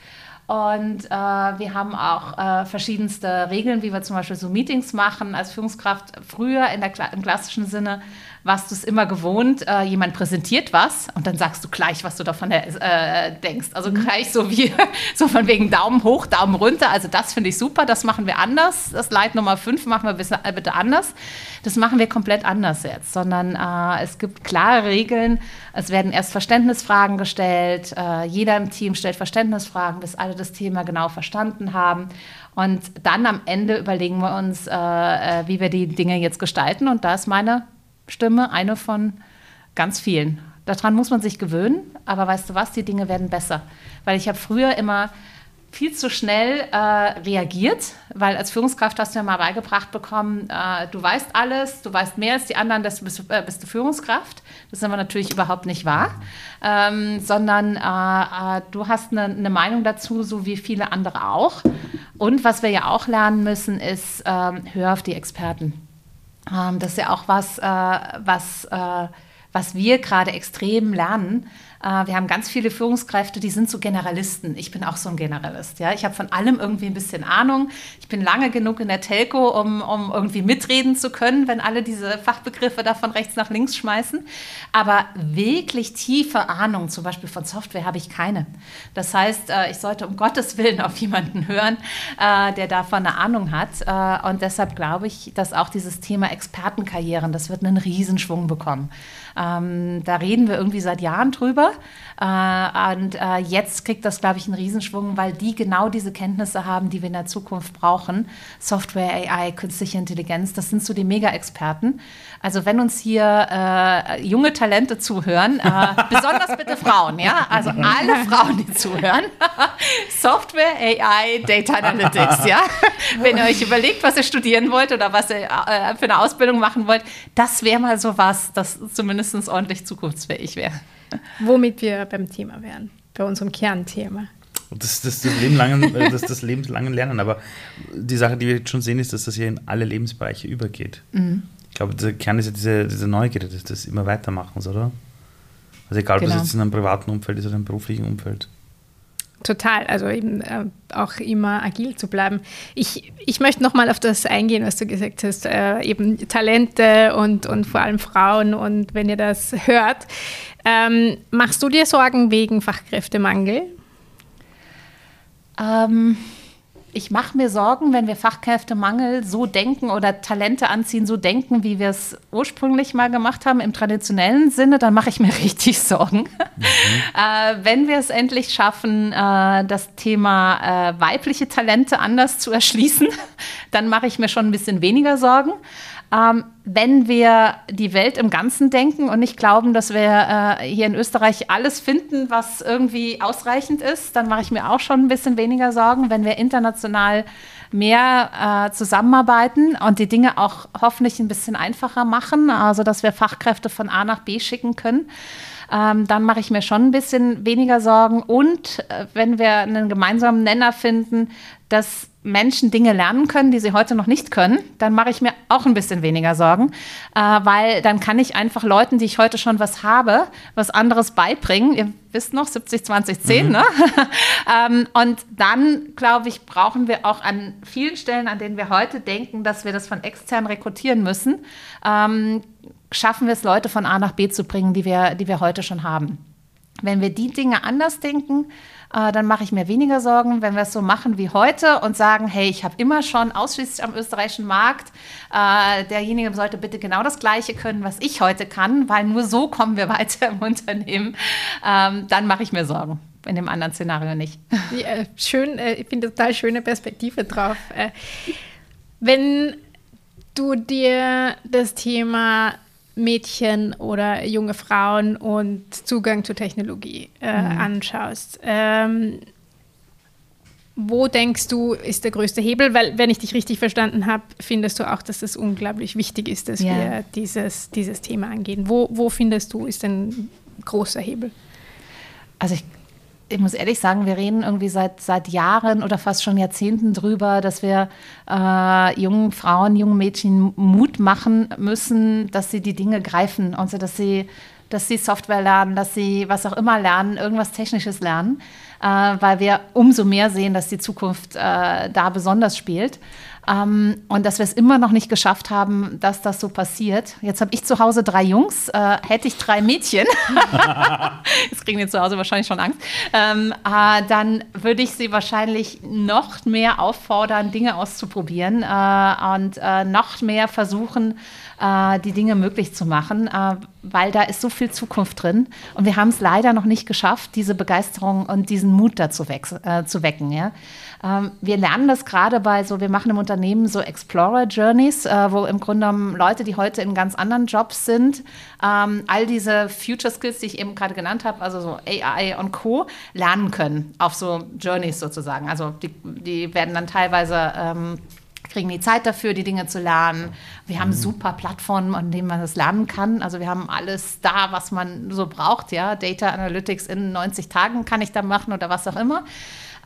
Und äh, wir haben auch äh, verschiedenste Regeln, wie wir zum Beispiel so Meetings machen als Führungskraft. Früher in der, im klassischen Sinne warst du es immer gewohnt, äh, jemand präsentiert was und dann sagst du gleich, was du davon äh, denkst. Also mhm. gleich so wie, <laughs> so von wegen Daumen hoch, Daumen runter. Also das finde ich super, das machen wir anders. Das Leid Nummer 5 machen wir äh, bitte anders. Das machen wir komplett anders jetzt, sondern äh, es gibt klare Regeln. Es werden erst Verständnisfragen gestellt. Äh, jeder im Team stellt Verständnisfragen, bis alle das Thema genau verstanden haben. Und dann am Ende überlegen wir uns, äh, wie wir die Dinge jetzt gestalten. Und da ist meine Stimme, eine von ganz vielen. Daran muss man sich gewöhnen, aber weißt du was, die Dinge werden besser. Weil ich habe früher immer viel zu schnell äh, reagiert, weil als Führungskraft hast du ja mal beigebracht bekommen, äh, du weißt alles, du weißt mehr als die anderen, das bist, äh, bist du Führungskraft. Das ist aber natürlich überhaupt nicht wahr, ähm, sondern äh, äh, du hast eine, eine, Meinung dazu, so wie viele andere auch. Und was wir ja auch lernen müssen, ist, ähm, hör auf die Experten. Ähm, das ist ja auch was, äh, was, was wir gerade extrem lernen äh, wir haben ganz viele Führungskräfte, die sind so Generalisten. Ich bin auch so ein Generalist. Ja? Ich habe von allem irgendwie ein bisschen Ahnung. Ich bin lange genug in der Telco, um, um irgendwie mitreden zu können, wenn alle diese Fachbegriffe da von rechts nach links schmeißen. Aber wirklich tiefe Ahnung, zum Beispiel von Software, habe ich keine. Das heißt, äh, ich sollte um Gottes Willen auf jemanden hören, äh, der davon eine Ahnung hat. Und deshalb glaube ich, dass auch dieses Thema Expertenkarrieren, das wird einen Riesenschwung bekommen. Ähm, da reden wir irgendwie seit Jahren drüber. Äh, und äh, jetzt kriegt das, glaube ich, einen Riesenschwung, weil die genau diese Kenntnisse haben, die wir in der Zukunft brauchen. Software, AI, künstliche Intelligenz, das sind so die Mega-Experten. Also wenn uns hier äh, junge Talente zuhören, äh, <laughs> besonders bitte Frauen, ja, also alle Frauen, die zuhören, <laughs> Software, AI, Data Analytics, ja. <laughs> Wenn ihr euch überlegt, was ihr studieren wollt oder was ihr äh, für eine Ausbildung machen wollt, das wäre mal so was, das zumindest ordentlich zukunftsfähig wäre. Womit wir beim Thema wären, bei unserem Kernthema. Das, das, das, lebenslange, äh, das, das lebenslange Lernen. Aber die Sache, die wir jetzt schon sehen, ist, dass das hier in alle Lebensbereiche übergeht. Mhm. Ich glaube, der Kern ist ja diese, diese Neugierde, dass das immer weitermachen, oder? Also egal, genau. ob das jetzt in einem privaten Umfeld ist oder im beruflichen Umfeld. Total, also eben äh, auch immer agil zu bleiben. Ich, ich möchte nochmal auf das eingehen, was du gesagt hast, äh, eben Talente und, und vor allem Frauen und wenn ihr das hört. Ähm, machst du dir Sorgen wegen Fachkräftemangel? Ähm, ich mache mir Sorgen, wenn wir Fachkräftemangel so denken oder Talente anziehen, so denken, wie wir es ursprünglich mal gemacht haben im traditionellen Sinne, dann mache ich mir <laughs> richtig Sorgen. Mhm. <laughs> äh, wenn wir es endlich schaffen, äh, das Thema äh, weibliche Talente anders zu erschließen, <laughs> dann mache ich mir schon ein bisschen weniger Sorgen. Ähm, wenn wir die Welt im Ganzen denken und nicht glauben, dass wir äh, hier in Österreich alles finden, was irgendwie ausreichend ist, dann mache ich mir auch schon ein bisschen weniger Sorgen, wenn wir international mehr äh, zusammenarbeiten und die Dinge auch hoffentlich ein bisschen einfacher machen, also dass wir Fachkräfte von A nach B schicken können. Ähm, dann mache ich mir schon ein bisschen weniger Sorgen. Und äh, wenn wir einen gemeinsamen Nenner finden, dass Menschen Dinge lernen können, die sie heute noch nicht können, dann mache ich mir auch ein bisschen weniger Sorgen, äh, weil dann kann ich einfach Leuten, die ich heute schon was habe, was anderes beibringen. Ihr wisst noch, 70, 20, 10, mhm. ne? <laughs> ähm, und dann, glaube ich, brauchen wir auch an vielen Stellen, an denen wir heute denken, dass wir das von extern rekrutieren müssen, ähm, schaffen wir es, Leute von A nach B zu bringen, die wir, die wir heute schon haben. Wenn wir die Dinge anders denken, äh, dann mache ich mir weniger Sorgen, wenn wir es so machen wie heute und sagen, hey, ich habe immer schon ausschließlich am österreichischen Markt, äh, derjenige sollte bitte genau das Gleiche können, was ich heute kann, weil nur so kommen wir <laughs> weiter im Unternehmen, ähm, dann mache ich mir Sorgen. In dem anderen Szenario nicht. <laughs> Ja, schön, äh, ich finde total schöne Perspektive drauf. Äh, wenn du dir das Thema Mädchen oder junge Frauen und Zugang zu Technologie äh, mhm. anschaust. Ähm, wo denkst du, ist der größte Hebel? Weil, wenn ich dich richtig verstanden habe, findest du auch, dass es unglaublich wichtig ist, dass ja. wir dieses, dieses Thema angehen. Wo, wo findest du, ist ein großer Hebel? Also ich ich muss ehrlich sagen, wir reden irgendwie seit, seit Jahren oder fast schon Jahrzehnten drüber, dass wir äh, jungen Frauen, jungen Mädchen Mut machen müssen, dass sie die Dinge greifen und so, dass sie, dass sie Software lernen, dass sie was auch immer lernen, irgendwas Technisches lernen, äh, weil wir umso mehr sehen, dass die Zukunft äh, da besonders spielt. Ähm, und dass wir es immer noch nicht geschafft haben, dass das so passiert. Jetzt habe ich zu Hause drei Jungs, äh, hätte ich drei Mädchen, <laughs> <laughs> jetzt kriegen die zu Hause wahrscheinlich schon Angst, ähm, äh, dann würde ich sie wahrscheinlich noch mehr auffordern, Dinge auszuprobieren äh, und äh, noch mehr versuchen, äh, die Dinge möglich zu machen, äh, weil da ist so viel Zukunft drin. Und wir haben es leider noch nicht geschafft, diese Begeisterung und diesen Mut dazu äh, zu wecken. Ja? Ähm, wir lernen das gerade bei so, wir machen im Unternehmen so Explorer Journeys, äh, wo im Grunde genommen Leute, die heute in ganz anderen Jobs sind, ähm, all diese Future Skills, die ich eben gerade genannt habe, also so AI und Co., lernen können auf so Journeys sozusagen. Also die, die werden dann teilweise ähm, kriegen die Zeit dafür, die Dinge zu lernen. Wir haben mhm. super Plattformen, an denen man das lernen kann. Also wir haben alles da, was man so braucht. Ja, Data Analytics in 90 Tagen kann ich da machen oder was auch immer.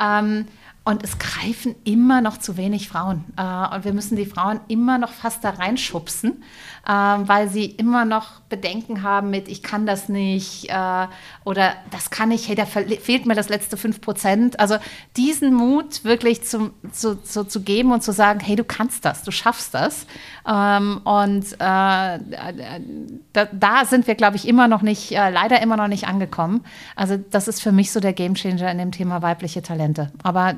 Ähm, und es greifen immer noch zu wenig Frauen. Äh, und wir müssen die Frauen immer noch fast da reinschubsen, äh, weil sie immer noch Bedenken haben mit, ich kann das nicht äh, oder das kann ich, hey, da fehlt mir das letzte 5 Prozent. Also diesen Mut wirklich zum, zu, zu, zu geben und zu sagen, hey, du kannst das, du schaffst das. Ähm, und äh, da, da, sind wir, glaube ich, immer noch nicht, äh, leider immer noch nicht angekommen. Also das ist für mich so der Gamechanger in dem Thema weibliche Talente. Aber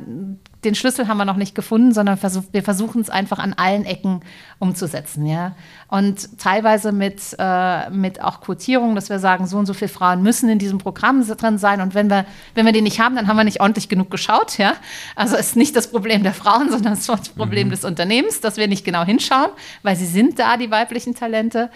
den Schlüssel haben wir noch nicht gefunden, sondern versuch, wir versuchen es einfach an allen Ecken umzusetzen. Ja? Und teilweise mit, äh, mit auch Quotierung, dass wir sagen, so und so viele Frauen müssen in diesem Programm drin sein. Und wenn wir, wenn wir die nicht haben, dann haben wir nicht ordentlich genug geschaut. Ja? Also ist nicht das Problem der Frauen, <laughs> sondern es ist das Problem mhm. des Unternehmens, dass wir nicht genau hinschauen, weil sie sind da, die weiblichen Talente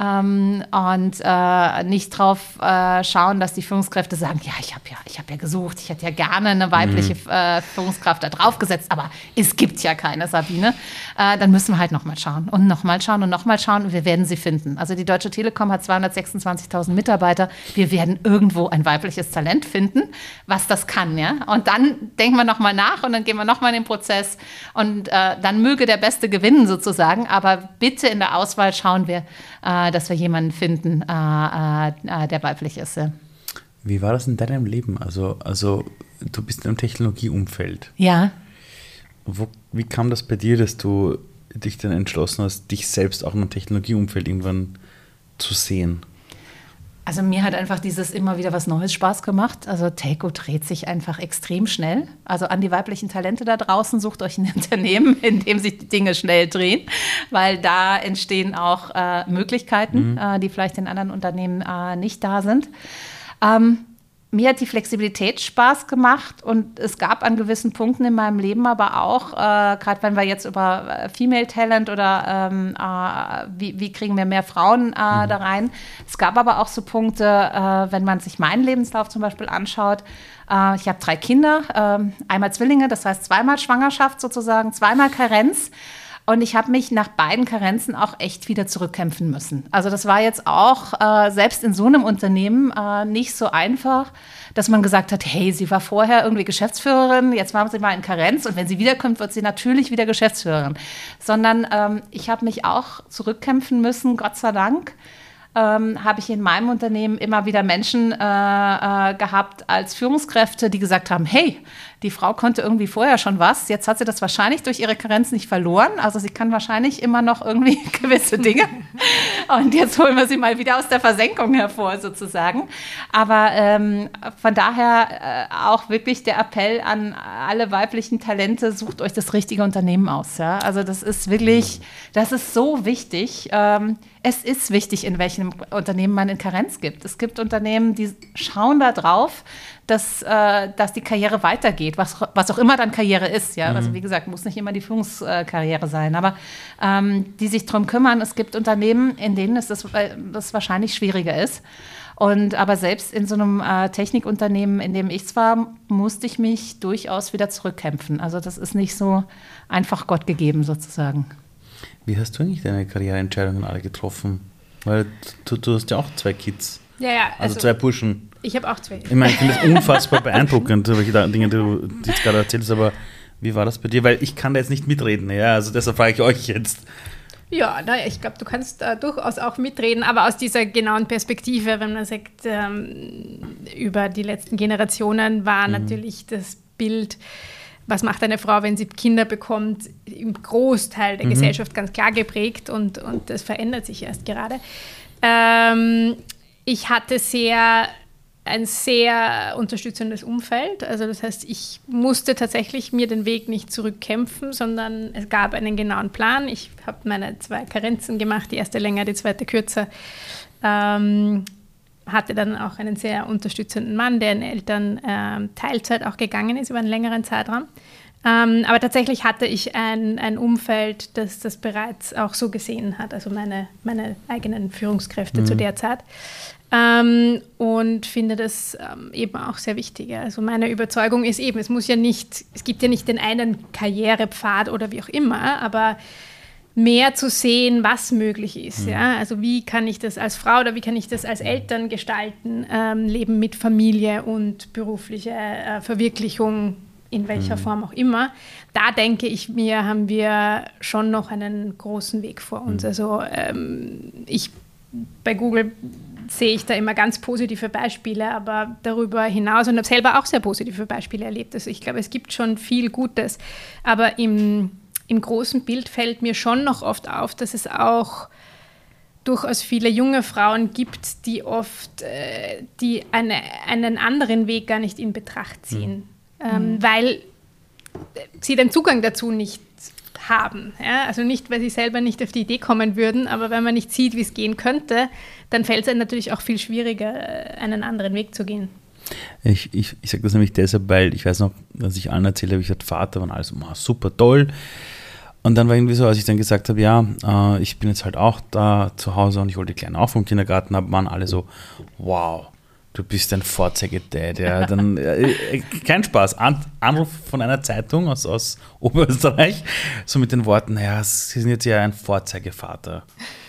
ähm, und äh, nicht drauf äh, schauen, dass die Führungskräfte sagen, ja, ich habe ja, ich habe ja gesucht, ich hätte ja gerne eine weibliche mhm. äh, Führungskraft da drauf gesetzt, aber es gibt ja keine, Sabine. Äh, dann müssen wir halt nochmal schauen und nochmal schauen und nochmal schauen und wir werden sie finden. Also die Deutsche Telekom hat 226.000 Mitarbeiter. Wir werden irgendwo ein weibliches Talent finden, was das kann, ja. Und dann denken wir nochmal nach und dann gehen wir nochmal in den Prozess und äh, dann möge der Beste gewinnen sozusagen. Aber bitte in der Auswahl schauen wir, äh, dass wir jemanden finden, äh, äh, der weiblich ist. Ja. Wie war das in deinem Leben? Also, also du bist einem Technologieumfeld. Ja. Wo, wie kam das bei dir, dass du dich dann entschlossen hast, dich selbst auch einem Technologieumfeld irgendwann zu sehen? Also mir hat einfach dieses immer wieder was Neues Spaß gemacht. Also Telco dreht sich einfach extrem schnell. Also an die weiblichen Talente da draußen, sucht euch ein <laughs> Unternehmen, in dem sich die Dinge schnell drehen, weil da entstehen auch äh, Möglichkeiten, mhm. äh, die vielleicht in anderen Unternehmen äh, nicht da sind. Ähm, mir hat die Flexibilität Spaß gemacht und es gab an gewissen Punkten in meinem Leben aber auch, äh, gerade wenn wir jetzt über äh, Female Talent oder ähm, äh, wie, wie, kriegen wir mehr Frauen äh, mhm. da rein, es gab aber auch so Punkte, äh, wenn man sich meinen Lebenslauf zum Beispiel anschaut, äh, ich habe drei Kinder, ähm, einmal Zwillinge, das heißt zweimal Schwangerschaft sozusagen, zweimal Karenz. Und ich habe mich nach beiden Karenzen auch echt wieder zurückkämpfen müssen. Also das war jetzt auch äh, selbst in so einem Unternehmen äh, nicht so einfach, dass man gesagt hat, hey, sie war vorher irgendwie Geschäftsführerin, jetzt machen sie mal in Karenz und wenn sie wiederkommt, wird sie natürlich wieder Geschäftsführerin. Sondern ähm, ich habe mich auch zurückkämpfen müssen, Gott sei Dank ähm, habe ich in meinem Unternehmen immer wieder Menschen äh, äh, gehabt als Führungskräfte, die gesagt haben, hey, die Frau konnte irgendwie vorher schon was, jetzt hat sie das wahrscheinlich durch ihre Karenz nicht verloren, also sie kann wahrscheinlich immer noch irgendwie <laughs> gewisse Dinge und jetzt holen wir sie mal wieder aus der Versenkung hervor sozusagen. Aber ähm, von daher äh, auch wirklich der Appell an alle weiblichen Talente, sucht euch das richtige Unternehmen aus. Ja? Also das ist wirklich, das ist so wichtig. Ähm, es ist wichtig, in welchem Unternehmen man in Karenz gibt. Es gibt Unternehmen, die schauen da drauf, dass, äh, dass die Karriere weitergeht, was, was auch immer dann Karriere ist. Ja? Also mhm. Also wie gesagt, muss nicht immer die Führungskarriere sein, aber ähm, die sich darum kümmern. Es gibt Unternehmen, in denen es das, äh, das wahrscheinlich schwieriger ist. Und aber selbst in so einem äh, Technikunternehmen, in dem ich war, musste ich mich durchaus wieder zurückkämpfen. Also das ist nicht so einfach Gott gegeben sozusagen. Wie hast du eigentlich deine Karriereentscheidungen alle getroffen? Weil du, du hast ja auch zwei Kids. Ja, ja. Also, also zwei Burschen. Ich habe auch zwei. Ich meine, ich finde es <laughs> unfassbar beeindruckend, welche Dinge du jetzt gerade erzählst, aber wie war das bei dir? Weil ich kann da jetzt nicht mitreden, ja, also deshalb frage ich euch jetzt. Ja, naja, ich glaube, du kannst äh, durchaus auch mitreden, aber aus dieser genauen Perspektive, wenn man sagt, ähm, über die letzten Generationen war mhm. natürlich das Bild, was macht eine Frau, wenn sie Kinder bekommt, im Großteil der mhm. Gesellschaft ganz klar geprägt und, und das verändert sich erst gerade. Ähm, ich hatte sehr ein sehr unterstützendes Umfeld. Also das heißt, ich musste tatsächlich mir den Weg nicht zurückkämpfen, sondern es gab einen genauen Plan. Ich habe meine zwei Karenzen gemacht, die erste länger, die zweite kürzer. Ähm, hatte dann auch einen sehr unterstützenden Mann, der in Eltern äh, Teilzeit auch gegangen ist über einen längeren Zeitraum. Ähm, aber tatsächlich hatte ich ein, ein Umfeld, das das bereits auch so gesehen hat, also meine, meine eigenen Führungskräfte mhm. zu der Zeit. Ähm, und finde das ähm, eben auch sehr wichtig. Also meine Überzeugung ist eben, es muss ja nicht, es gibt ja nicht den einen Karrierepfad oder wie auch immer, aber mehr zu sehen, was möglich ist. Mhm. Ja? Also wie kann ich das als Frau oder wie kann ich das als Eltern gestalten, ähm, Leben mit Familie und berufliche äh, Verwirklichung in welcher mhm. Form auch immer. Da denke ich mir, haben wir schon noch einen großen Weg vor uns. Mhm. Also ähm, ich bei Google sehe ich da immer ganz positive Beispiele, aber darüber hinaus und habe selber auch sehr positive Beispiele erlebt. Also ich glaube, es gibt schon viel Gutes, aber im, im großen Bild fällt mir schon noch oft auf, dass es auch durchaus viele junge Frauen gibt, die oft äh, die eine, einen anderen Weg gar nicht in Betracht ziehen. Mhm ähm, mhm. weil sie den Zugang dazu nicht haben. Ja? Also nicht, weil sie selber nicht auf die Idee kommen würden, aber wenn man nicht sieht, wie es gehen könnte, dann fällt es einem natürlich auch viel schwieriger, einen anderen Weg zu gehen. Ich, ich, ich sage das nämlich deshalb, weil ich weiß noch, dass ich allen erzählt habe, ich hatte Vater, waren alles super toll. Und dann war irgendwie so, als ich dann gesagt habe, ja, äh, ich bin jetzt halt auch da zu Hause und ich hole die Kleinen auch vom Kindergarten ab, waren alle so, wow, Du bist ein Vorzeigedad, ja. Dann, äh, kein Spaß. An, Anruf von einer Zeitung aus, aus Oberösterreich, so mit den Worten, naja, Sie sind jetzt ja ein Vorzeigevater.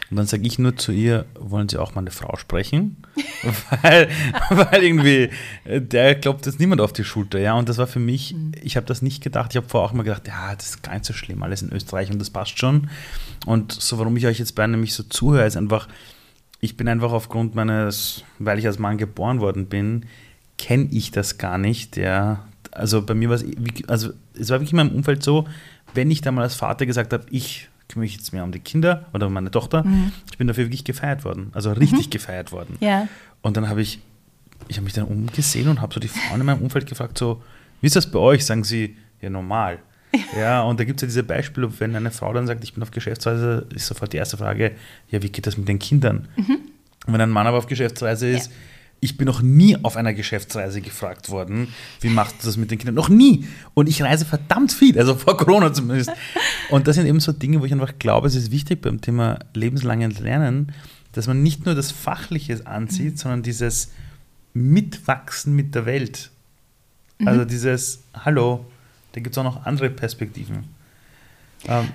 Und dann sage ich nur zu ihr, wollen Sie auch mal eine Frau sprechen? <laughs> weil, weil irgendwie, äh, der glaubt jetzt niemand auf die Schulter, ja. Und das war für mich, mhm. ich habe das nicht gedacht. Ich habe vorher auch immer gedacht, ja, das ist gar nicht so schlimm, alles in Österreich und das passt schon. Und so, warum ich euch jetzt beide nämlich so zuhöre, ist einfach, ich bin einfach aufgrund meines, weil ich als Mann geboren worden bin, kenne ich das gar nicht. Ja. Also bei mir war es, also es war wirklich in meinem Umfeld so, wenn ich da mal als Vater gesagt habe, ich kümmere mich jetzt mehr um die Kinder oder um meine Tochter, mhm. ich bin dafür wirklich gefeiert worden, also richtig mhm. gefeiert worden. Ja. Und dann habe ich, ich habe mich dann umgesehen und habe so die Frauen in meinem Umfeld gefragt, so, wie ist das bei euch? Sagen sie, ja normal. <laughs> Ja, und da gibt es ja diese Beispiele, wenn eine Frau dann sagt, ich bin auf Geschäftsreise, ist sofort die erste Frage, ja, wie geht das mit den Kindern? Mhm. Und wenn ein Mann aber auf Geschäftsreise ist, ja. Ich bin noch nie auf einer Geschäftsreise gefragt worden, wie macht das mit den Kindern? Noch nie. Und ich reise verdammt viel, also vor Corona zumindest. Und das sind eben so Dinge, wo ich einfach glaube, es ist wichtig beim Thema lebenslanges Lernen, dass man nicht nur das Fachliche ansieht, mhm. sondern dieses Mitwachsen mit der Welt. Also mhm. dieses, hallo, da gibt es auch noch andere Perspektiven. Ähm,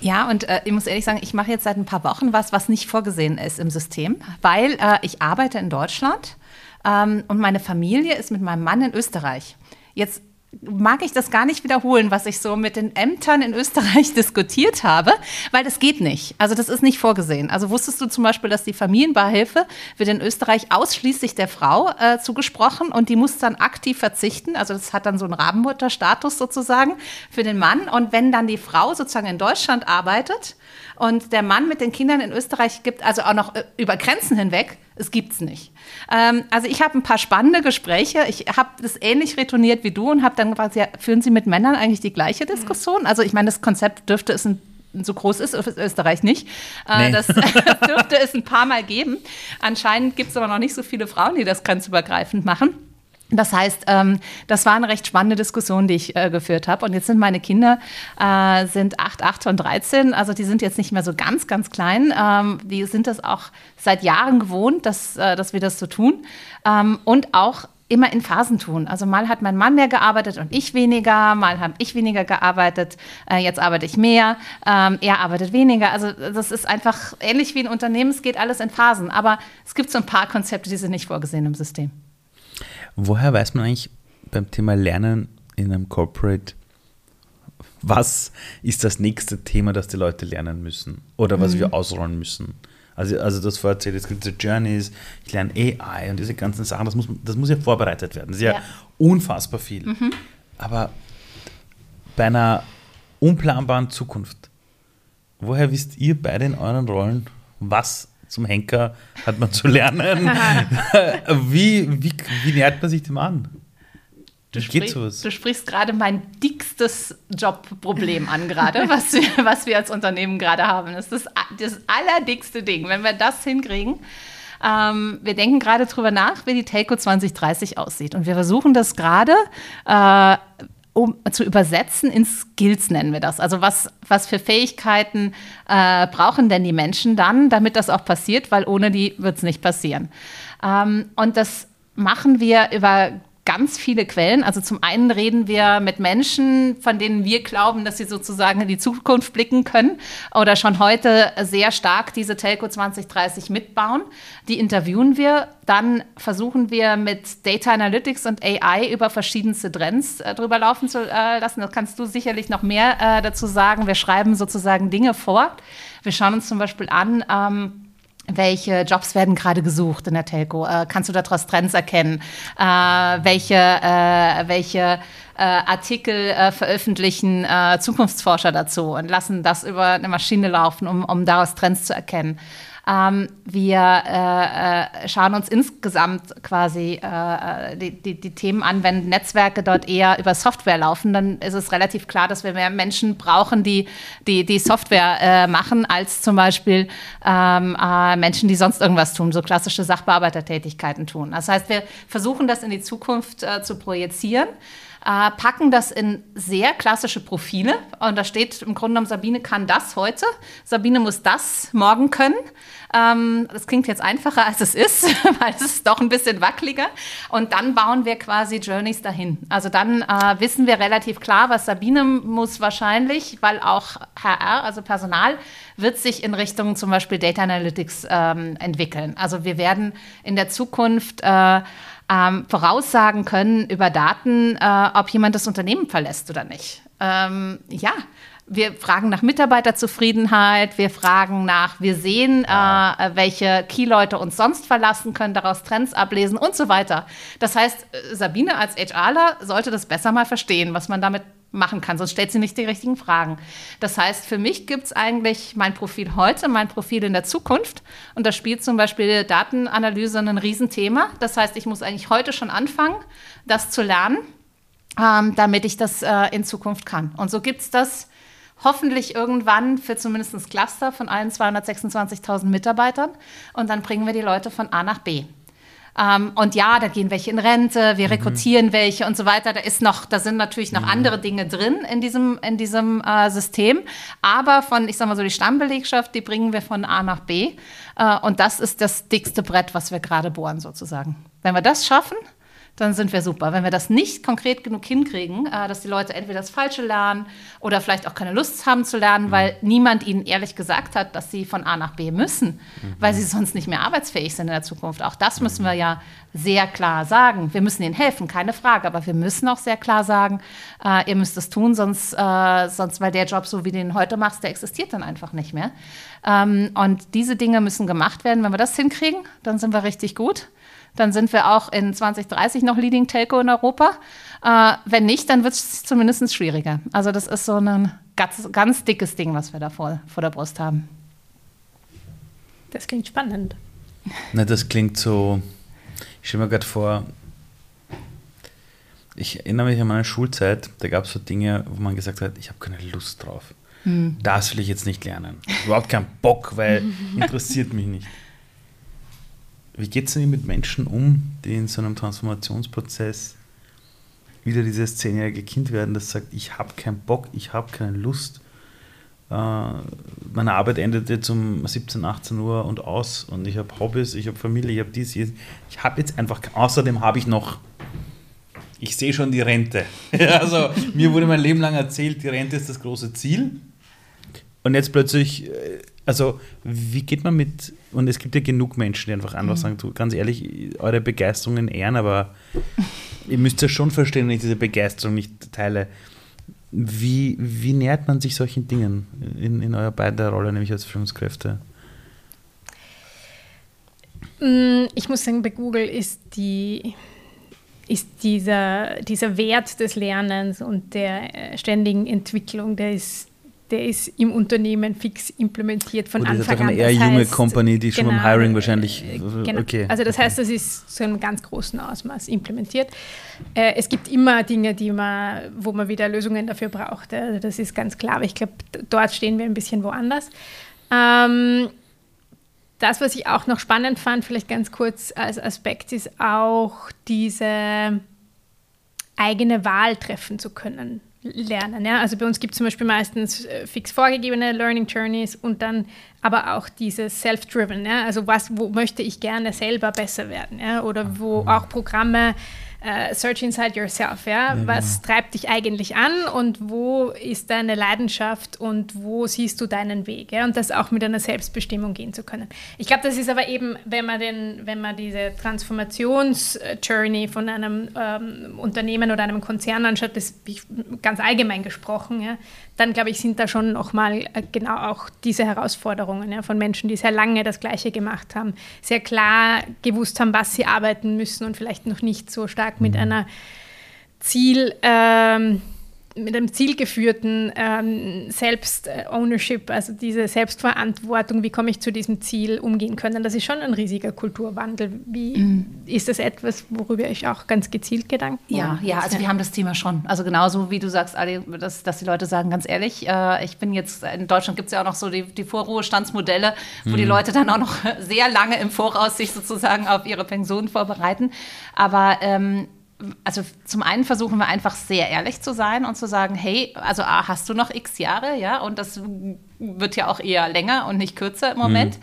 ja, und äh, ich muss ehrlich sagen, ich mache jetzt seit ein paar Wochen was, was nicht vorgesehen ist im System, weil äh, ich arbeite in Deutschland ähm, und meine Familie ist mit meinem Mann in Österreich. Jetzt mag ich das gar nicht wiederholen, was ich so mit den Ämtern in Österreich <laughs> diskutiert habe, weil das geht nicht. Also das ist nicht vorgesehen. Also wusstest du zum Beispiel, dass die Familienbeihilfe wird in Österreich ausschließlich der Frau äh, zugesprochen und die muss dann aktiv verzichten. Also das hat dann so einen Rabenmutterstatus sozusagen für den Mann. Und wenn dann die Frau sozusagen in Deutschland arbeitet und der Mann mit den Kindern in Österreich gibt, also auch noch äh, über Grenzen hinweg, es gibt's nicht. Ähm, also ich habe ein paar spannende Gespräche. Ich habe das ähnlich retourniert wie du und habe dann gefragt, ja, führen Sie mit Männern eigentlich die gleiche Diskussion? Also ich meine, das Konzept dürfte es ein so groß ist Österreich nicht. Äh, nee. Das, das <laughs> dürfte es ein paar Mal geben. Anscheinend gibt es aber noch nicht so viele Frauen, die das grenzübergreifend machen. Das heißt, ähm, das war eine recht spannende Diskussion, die ich äh, geführt habe. Und jetzt sind meine Kinder äh, sind 8, 8 und 13. Also die sind jetzt nicht mehr so ganz, ganz klein. Ähm, die sind das auch seit Jahren gewohnt, dass, äh, dass wir das so tun. Ähm, und auch immer in Phasen tun. Also mal hat mein Mann mehr gearbeitet und ich weniger, mal habe ich weniger gearbeitet, äh, jetzt arbeite ich mehr, ähm, er arbeitet weniger. Also das ist einfach ähnlich wie ein Unternehmen, es geht alles in Phasen. Aber es gibt so ein paar Konzepte, die sind nicht vorgesehen im System. Woher weiß man eigentlich beim Thema Lernen in einem Corporate, was ist das nächste Thema, das die Leute lernen müssen oder was mhm. wir ausrollen müssen? Also, also das vorher erzählt, es gibt diese Journeys, ich lerne AI und diese ganzen Sachen, das muss, das muss ja vorbereitet werden. Das ist ja, ja unfassbar viel. Mhm. Aber bei einer unplanbaren Zukunft, woher wisst ihr beide in euren Rollen, was zum Henker hat man zu lernen. <laughs> wie, wie, wie nähert man sich dem an? Du, sprich, du sprichst gerade mein dickstes Jobproblem an, gerade, <laughs> was wir, was wir als Unternehmen gerade haben. Das ist das, das allerdickste Ding. Wenn wir das hinkriegen, Ähm, wir denken gerade drüber nach, wie die Telco 2030 aussieht. Und wir versuchen das gerade äh, um zu übersetzen in Skills nennen wir das. Also was, was für Fähigkeiten äh, brauchen denn die Menschen dann, damit das auch passiert, weil ohne die wird es nicht passieren. Ähm, und das machen wir über ganz viele Quellen. Also zum einen reden wir mit Menschen, von denen wir glauben, dass sie sozusagen in die Zukunft blicken können oder schon heute sehr stark diese Telco 2030 mitbauen. Die interviewen wir. Dann versuchen wir mit Data Analytics und AI über verschiedenste Trends äh, drüber laufen zu äh, lassen. Da kannst du sicherlich noch mehr äh, dazu sagen. Wir schreiben sozusagen Dinge vor. Wir schauen uns zum Beispiel an, ähm, welche Jobs werden gerade gesucht in der Telco? Äh, kannst du daraus Trends erkennen? Äh, welche äh, welche äh, Artikel äh, veröffentlichen äh, Zukunftsforscher dazu und lassen das über eine Maschine laufen, um, um daraus Trends zu erkennen? Ähm, wir äh, äh, schauen uns insgesamt quasi äh, die, die, die, Themen an, wenn Netzwerke dort eher über Software laufen, dann ist es relativ klar, dass wir mehr Menschen brauchen, die die, die Software äh, machen, als zum Beispiel ähm, äh, Menschen, die sonst irgendwas tun, so klassische Sachbearbeitertätigkeiten tun. Das heißt, wir versuchen das in die Zukunft äh, zu projizieren äh, packen das in sehr klassische Profile. Und da steht im Grunde genommen, Sabine kann das heute, Sabine muss das morgen können. Ähm, das klingt jetzt einfacher, als es ist, <laughs> weil es ist doch ein bisschen wackeliger. Und dann bauen wir quasi Journeys dahin. Also dann äh, wissen wir relativ klar, was Sabine muss wahrscheinlich, weil auch HR, also Personal, wird sich in Richtung zum Beispiel Data Analytics ähm, entwickeln. Also wir werden in der Zukunft äh, ähm, voraussagen können über Daten, äh, ob jemand das Unternehmen verlässt oder nicht. Ähm, ja, wir fragen nach Mitarbeiterzufriedenheit, wir fragen nach, wir sehen, äh, welche Key-Leute uns sonst verlassen können, daraus Trends ablesen und so weiter. Das heißt, äh, Sabine als HRler sollte das besser mal verstehen, was man damit machen kann, sonst stellt sie nicht die richtigen Fragen. Das heißt, für mich gibt es eigentlich mein Profil heute, mein Profil in der Zukunft. Und da spielt zum Beispiel Datenanalyse ein Riesenthema. Das heißt, ich muss eigentlich heute schon anfangen, das zu lernen, ähm, damit ich das äh, in Zukunft kann. Und so gibt es das hoffentlich irgendwann für zumindest ein Cluster von allen 226.000 Mitarbeitern. Und dann bringen wir die Leute von A nach B. Ähm, und ja, da gehen welche in Rente, wir mhm. rekrutieren mhm. welche und so weiter. Da ist noch, da sind natürlich noch mhm. andere Dinge drin in diesem, in diesem äh, System. Aber von, ich sag mal so, die Stammbelegschaft, die bringen wir von A nach B. Äh, und das ist das dickste Brett, was wir gerade bohren, sozusagen. Wenn wir das schaffen, dann sind wir super. Wenn wir das nicht konkret genug hinkriegen, äh, dass die Leute entweder das Falsche lernen oder vielleicht auch keine Lust haben zu lernen, mhm. weil niemand ihnen ehrlich gesagt hat, dass sie von A nach B müssen, mhm. weil sie sonst nicht mehr arbeitsfähig sind in der Zukunft. Auch das müssen wir ja sehr klar sagen. Wir müssen ihnen helfen, keine Frage, aber wir müssen auch sehr klar sagen, äh, ihr müsst es tun, sonst, äh, sonst, weil der Job, so wie du ihn heute machst, der existiert dann einfach nicht mehr. Ähm, und diese Dinge müssen gemacht werden. Wenn wir das hinkriegen, dann sind wir richtig gut dann sind wir auch in 2030 noch Leading Telco in Europa. Äh, wenn nicht, dann wird es zumindest schwieriger. Also das ist so ein ganz, ganz dickes Ding, was wir da vor, vor der Brust haben. Das klingt spannend. <laughs> Na, das klingt so, ich stelle mir gerade vor, ich erinnere mich an meine Schulzeit, da gab es so Dinge, wo man gesagt hat, ich habe keine Lust drauf. Hm. Das will ich jetzt nicht lernen. Überhaupt keinen Bock, weil <laughs> interessiert mich nicht. Wie geht es denn mit Menschen um, die in so einem Transformationsprozess wieder dieses zehnjährige Kind werden, das sagt, ich habe keinen Bock, ich habe keine Lust. Äh, meine Arbeit endet jetzt um 17, 18 Uhr und aus und ich habe Hobbys, ich habe Familie, ich habe dies, ich habe jetzt einfach, außerdem habe ich noch, ich sehe schon die Rente. <laughs> also mir wurde mein Leben lang erzählt, die Rente ist das große Ziel. Und jetzt plötzlich, äh, also wie geht man mit und es gibt ja genug Menschen, die einfach einfach mhm. sagen, du, ganz ehrlich, eure Begeisterungen ehren, aber ihr müsst ja schon verstehen, wenn ich diese Begeisterung nicht teile. Wie, wie nähert man sich solchen Dingen in, in eurer beiden Rolle, nämlich als Führungskräfte? Mm, ich muss sagen, bei Google ist, die, ist dieser, dieser Wert des Lernens und der äh, ständigen Entwicklung, der ist der ist im Unternehmen fix implementiert von Gut, Anfang an. Das ist eine eher das junge heißt, Company, die schon genau, beim Hiring wahrscheinlich. Äh, genau. Okay. Also das heißt, das ist so einem ganz großen Ausmaß implementiert. Äh, es gibt immer Dinge, die man, wo man wieder Lösungen dafür braucht. Also das ist ganz klar. Aber ich glaube, dort stehen wir ein bisschen woanders. Ähm, das, was ich auch noch spannend fand, vielleicht ganz kurz als Aspekt, ist auch diese eigene Wahl treffen zu können, lernen. Ja? Also bei uns gibt es zum Beispiel meistens äh, fix vorgegebene Learning Journeys und dann aber auch dieses Self-Driven. Ja? Also was, wo möchte ich gerne selber besser werden? Ja? Oder wo auch Programme äh, Search Inside Yourself. Ja? ja Was treibt dich eigentlich an und wo ist deine Leidenschaft und wo siehst du deinen Weg? Ja? Und das auch mit einer Selbstbestimmung gehen zu können. Ich glaube, das ist aber eben, wenn man, den, wenn man diese Transformationsjourney von einem ähm, Unternehmen oder einem Konzern anschaut, das ganz allgemein gesprochen, ja, dann glaube ich, sind da schon nochmal äh, genau auch diese Herausforderungen ja, von Menschen, die sehr lange das Gleiche gemacht haben, sehr klar gewusst haben, was sie arbeiten müssen und vielleicht noch nicht so stark mit mhm. einer Ziel, ähm, mit einem zielgeführten ähm, Selbst-Ownership, also diese Selbstverantwortung, wie komme ich zu diesem Ziel umgehen können. Das ist schon ein riesiger Kulturwandel. Wie mhm. ist das etwas, worüber ich auch ganz gezielt Gedanken Ja, ja, also wir haben das Thema schon. Also genauso wie du sagst, Ali, dass, dass die Leute sagen, ganz ehrlich, äh, ich bin jetzt, in Deutschland gibt es ja auch noch so die, die Vorruhestandsmodelle, wo mhm. die Leute dann auch noch <laughs> sehr lange im Voraus sich sozusagen auf ihre Pension vorbereiten. Aber ähm, also zum einen versuchen wir einfach sehr ehrlich zu sein und zu sagen, hey, also A, hast du noch x Jahre, ja, und das wird ja auch eher länger und nicht kürzer im Moment. Mhm.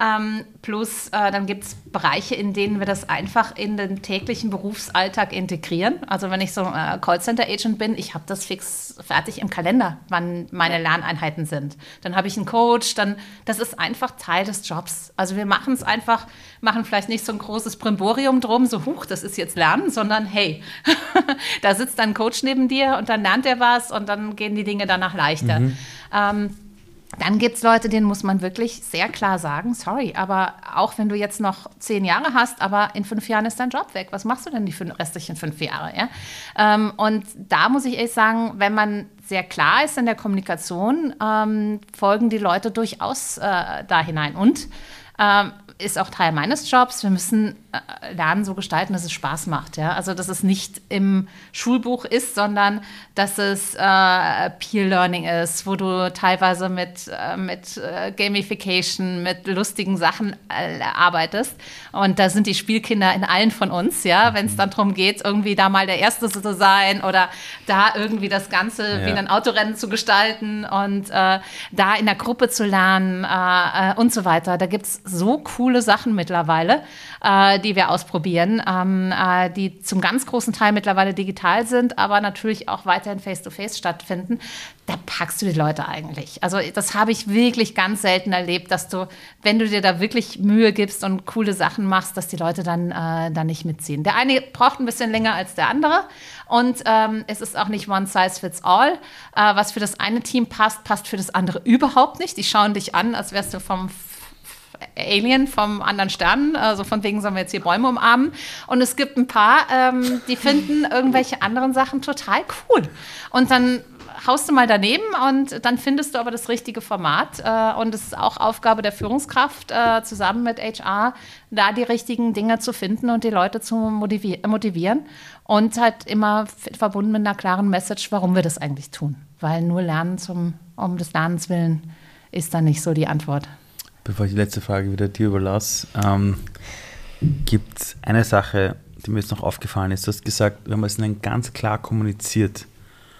Ähm, plus äh, dann gibt es Bereiche, in denen wir das einfach in den täglichen Berufsalltag integrieren. Also wenn ich so äh, Callcenter-Agent bin, ich habe das fix fertig im Kalender, wann meine Lerneinheiten sind. Dann habe ich einen Coach, dann das ist einfach Teil des Jobs. Also wir machen es einfach, machen vielleicht nicht so ein großes Brimborium drum, so huch, das ist jetzt Lernen, sondern hey, <laughs> da sitzt ein Coach neben dir und dann lernt er was und dann gehen die Dinge danach leichter. Mhm. Ähm, dann gibt es Leute, denen muss man wirklich sehr klar sagen, sorry, aber auch wenn du jetzt noch zehn Jahre hast, aber in fünf Jahren ist dein Job weg, was machst du denn die restlichen fünf Jahre? Ja? Ähm, und da muss ich ehrlich sagen, wenn man sehr klar ist in der Kommunikation, ähm, folgen die Leute durchaus äh, da hinein. Und ähm, ist auch Teil meines Jobs. Wir müssen äh, Lernen so gestalten, dass es Spaß macht. Ja? Also, dass es nicht im Schulbuch ist, sondern dass es äh, Peer Learning ist, wo du teilweise mit, äh, mit äh, Gamification, mit lustigen Sachen äh, arbeitest. Und da sind die Spielkinder in allen von uns, ja, wenn es dann darum geht, irgendwie da mal der Erste zu sein oder da irgendwie das Ganze ja. wie ein Autorennen zu gestalten und da in der Gruppe zu lernen und so weiter. Da gibt es so coole Sachen mittlerweile äh, die wir ausprobieren, ähm, äh, die zum ganz großen Teil mittlerweile digital sind, aber natürlich auch weiterhin face-to-face -face stattfinden. Da packst du die Leute eigentlich. Also das habe ich wirklich ganz selten erlebt, dass du, wenn du dir da wirklich Mühe gibst und coole Sachen machst, dass die Leute dann, äh, dann nicht mitziehen. Der eine braucht ein bisschen länger als der andere und ähm, es ist auch nicht one size fits all. Äh, was für das eine Team passt, passt für das andere überhaupt nicht. Die schauen dich an, als wärst du vom Alien vom anderen Stern, also von wegen sollen wir jetzt hier Bäume umarmen. Und es gibt ein paar, ähm, die finden irgendwelche anderen Sachen total cool. Und dann haust du mal daneben und dann findest du aber das richtige Format. Äh, und es ist auch Aufgabe der Führungskraft, äh, zusammen mit HR, da die richtigen Dinge zu finden und die Leute zu motivier motivieren. Und halt immer verbunden mit einer klaren Message, warum wir das eigentlich tun. Weil nur Lernen zum, um des Lernens willen ist dann nicht so die Antwort bevor ich die letzte Frage wieder dir überlasse, ähm, gibt es eine Sache, die mir jetzt noch aufgefallen ist. Du hast gesagt, wenn man es dann ganz klar kommuniziert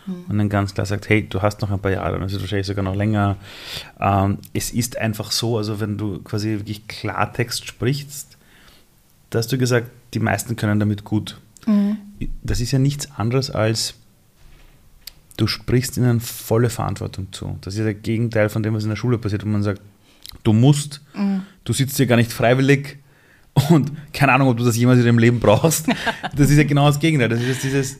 mhm. und dann ganz klar sagt, hey, du hast noch ein paar Jahre, dann ist es wahrscheinlich sogar noch länger. Ähm, es ist einfach so, also wenn du quasi wirklich Klartext sprichst, da hast du gesagt, die meisten können damit gut. Mhm. Das ist ja nichts anderes als du sprichst ihnen volle Verantwortung zu. Das ist ja der Gegenteil von dem, was in der Schule passiert, wo man sagt, Du musst, mhm. du sitzt hier gar nicht freiwillig und keine Ahnung, ob du das jemals in deinem Leben brauchst. <laughs> Das ist ja genau das Gegenteil. Das ist dieses,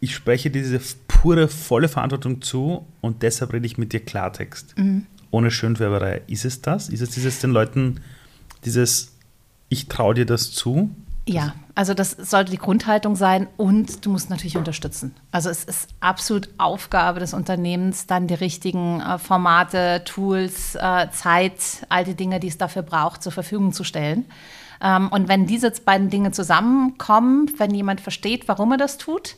ich spreche diese pure, volle Verantwortung zu und deshalb rede ich mit dir Klartext. Mhm. Ohne Schönfärberei. Ist es das? Ist es dieses den Leuten, dieses, ich traue dir das zu? Ja, also das sollte die Grundhaltung sein und du musst natürlich unterstützen. Also es ist absolut Aufgabe des Unternehmens, dann die richtigen äh, Formate, Tools, äh, Zeit, all die Dinge, die es dafür braucht, zur Verfügung zu stellen. Ähm, und wenn diese beiden Dinge zusammenkommen, wenn jemand versteht, warum er das tut,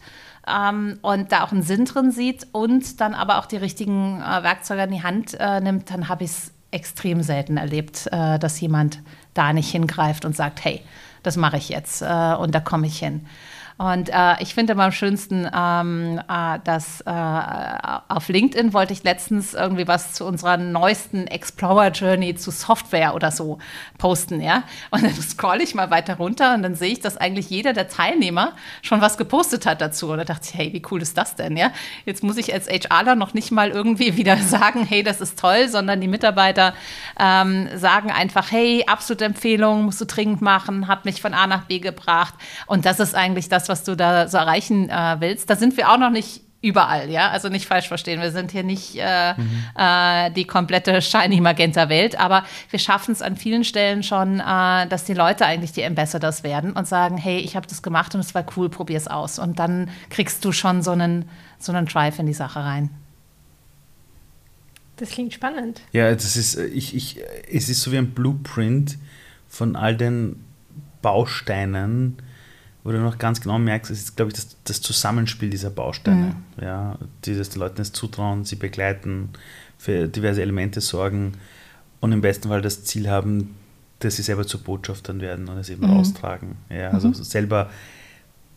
ähm, und da auch einen Sinn drin sieht und dann aber auch die richtigen äh, Werkzeuge in die Hand äh, nimmt, dann habe ich es extrem selten erlebt, äh, dass jemand da nicht hingreift und sagt, hey, das mache ich jetzt äh, und da komme ich hin. Und äh, ich finde immer am schönsten, ähm, äh, dass äh, auf LinkedIn wollte ich letztens irgendwie was zu unserer neuesten Explorer Journey zu Software oder so posten, ja. Und dann <laughs> scroll ich mal weiter runter und dann sehe ich, dass eigentlich jeder der Teilnehmer schon was gepostet hat dazu. Und da dachte ich, hey, wie cool ist das denn, ja? Jetzt muss ich als HRler noch nicht mal irgendwie <laughs> wieder sagen, hey, das ist toll, sondern die Mitarbeiter ähm, sagen einfach, hey, absolute Empfehlung, musst du dringend machen, hat mich von A nach B gebracht. Und das ist eigentlich das, du da so erreichen äh, willst. Da sind wir auch noch nicht überall, ja. Also nicht falsch verstehen. Wir sind hier nicht äh, mhm. äh, die komplette shiny magenta Welt, aber wir schaffen es an vielen Stellen schon, äh, dass die Leute eigentlich die Ambassadors werden und sagen, hey, ich habe das gemacht und es war cool, probier es aus. Und dann kriegst du schon so einen, so einen Drive in die Sache rein. Das klingt spannend. Ja, das ist, äh, ich, ich, es ist so wie ein Blueprint von all den Bausteinen, wo du noch ganz genau merkst, ist, glaube ich, das, das, Zusammenspiel dieser Bausteine. Mhm. Ja, die das den Leuten jetzt zutrauen, sie begleiten, für diverse Elemente sorgen und im besten Fall das Ziel haben, dass sie selber zu Botschaftern werden und es eben mhm. austragen. Ja, also mhm. selber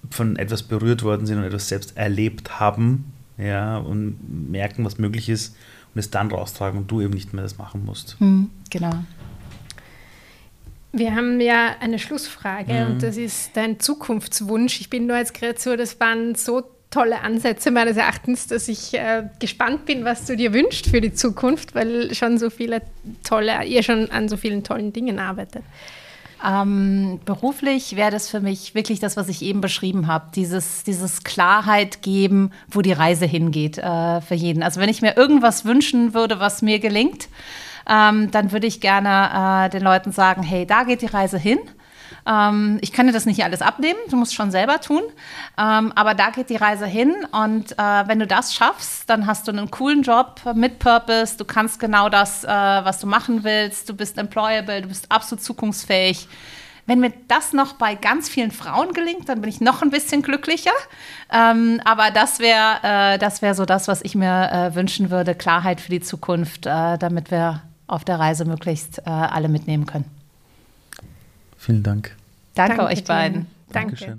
von etwas berührt worden sind und etwas selbst erlebt haben ja, und merken, was möglich ist und es dann raustragen und du eben nicht mehr das machen musst. Mhm, genau. Wir haben ja eine Schlussfrage mhm. und das ist dein Zukunftswunsch. Ich bin nur gerade so, das waren so tolle Ansätze meines Erachtens, dass ich äh, gespannt bin, was du dir wünschst für die Zukunft, weil schon so viele tolle, ihr schon an so vielen tollen Dingen arbeitet. Ähm, beruflich wäre das für mich wirklich das, was ich eben beschrieben habe. Dieses, dieses Klarheit geben, wo die Reise hingeht äh, für jeden. Also wenn ich mir irgendwas wünschen würde, was mir gelingt, ähm, dann würde ich gerne äh, den Leuten sagen, hey, da geht die Reise hin. Ähm, ich kann dir das nicht alles abnehmen, du musst schon selber tun. Ähm, aber da geht die Reise hin und äh, wenn du das schaffst, dann hast du einen coolen Job mit Purpose, du kannst genau das, äh, was du machen willst, du bist employable, du bist absolut zukunftsfähig. Wenn mir das noch bei ganz vielen Frauen gelingt, dann bin ich noch ein bisschen glücklicher. Ähm, aber das wäre äh, wär so das, was ich mir äh, wünschen würde, Klarheit für die Zukunft, äh, damit wir auf der Reise möglichst äh, alle mitnehmen können. Vielen Dank. Danke, Danke euch beiden. Danke. Dankeschön.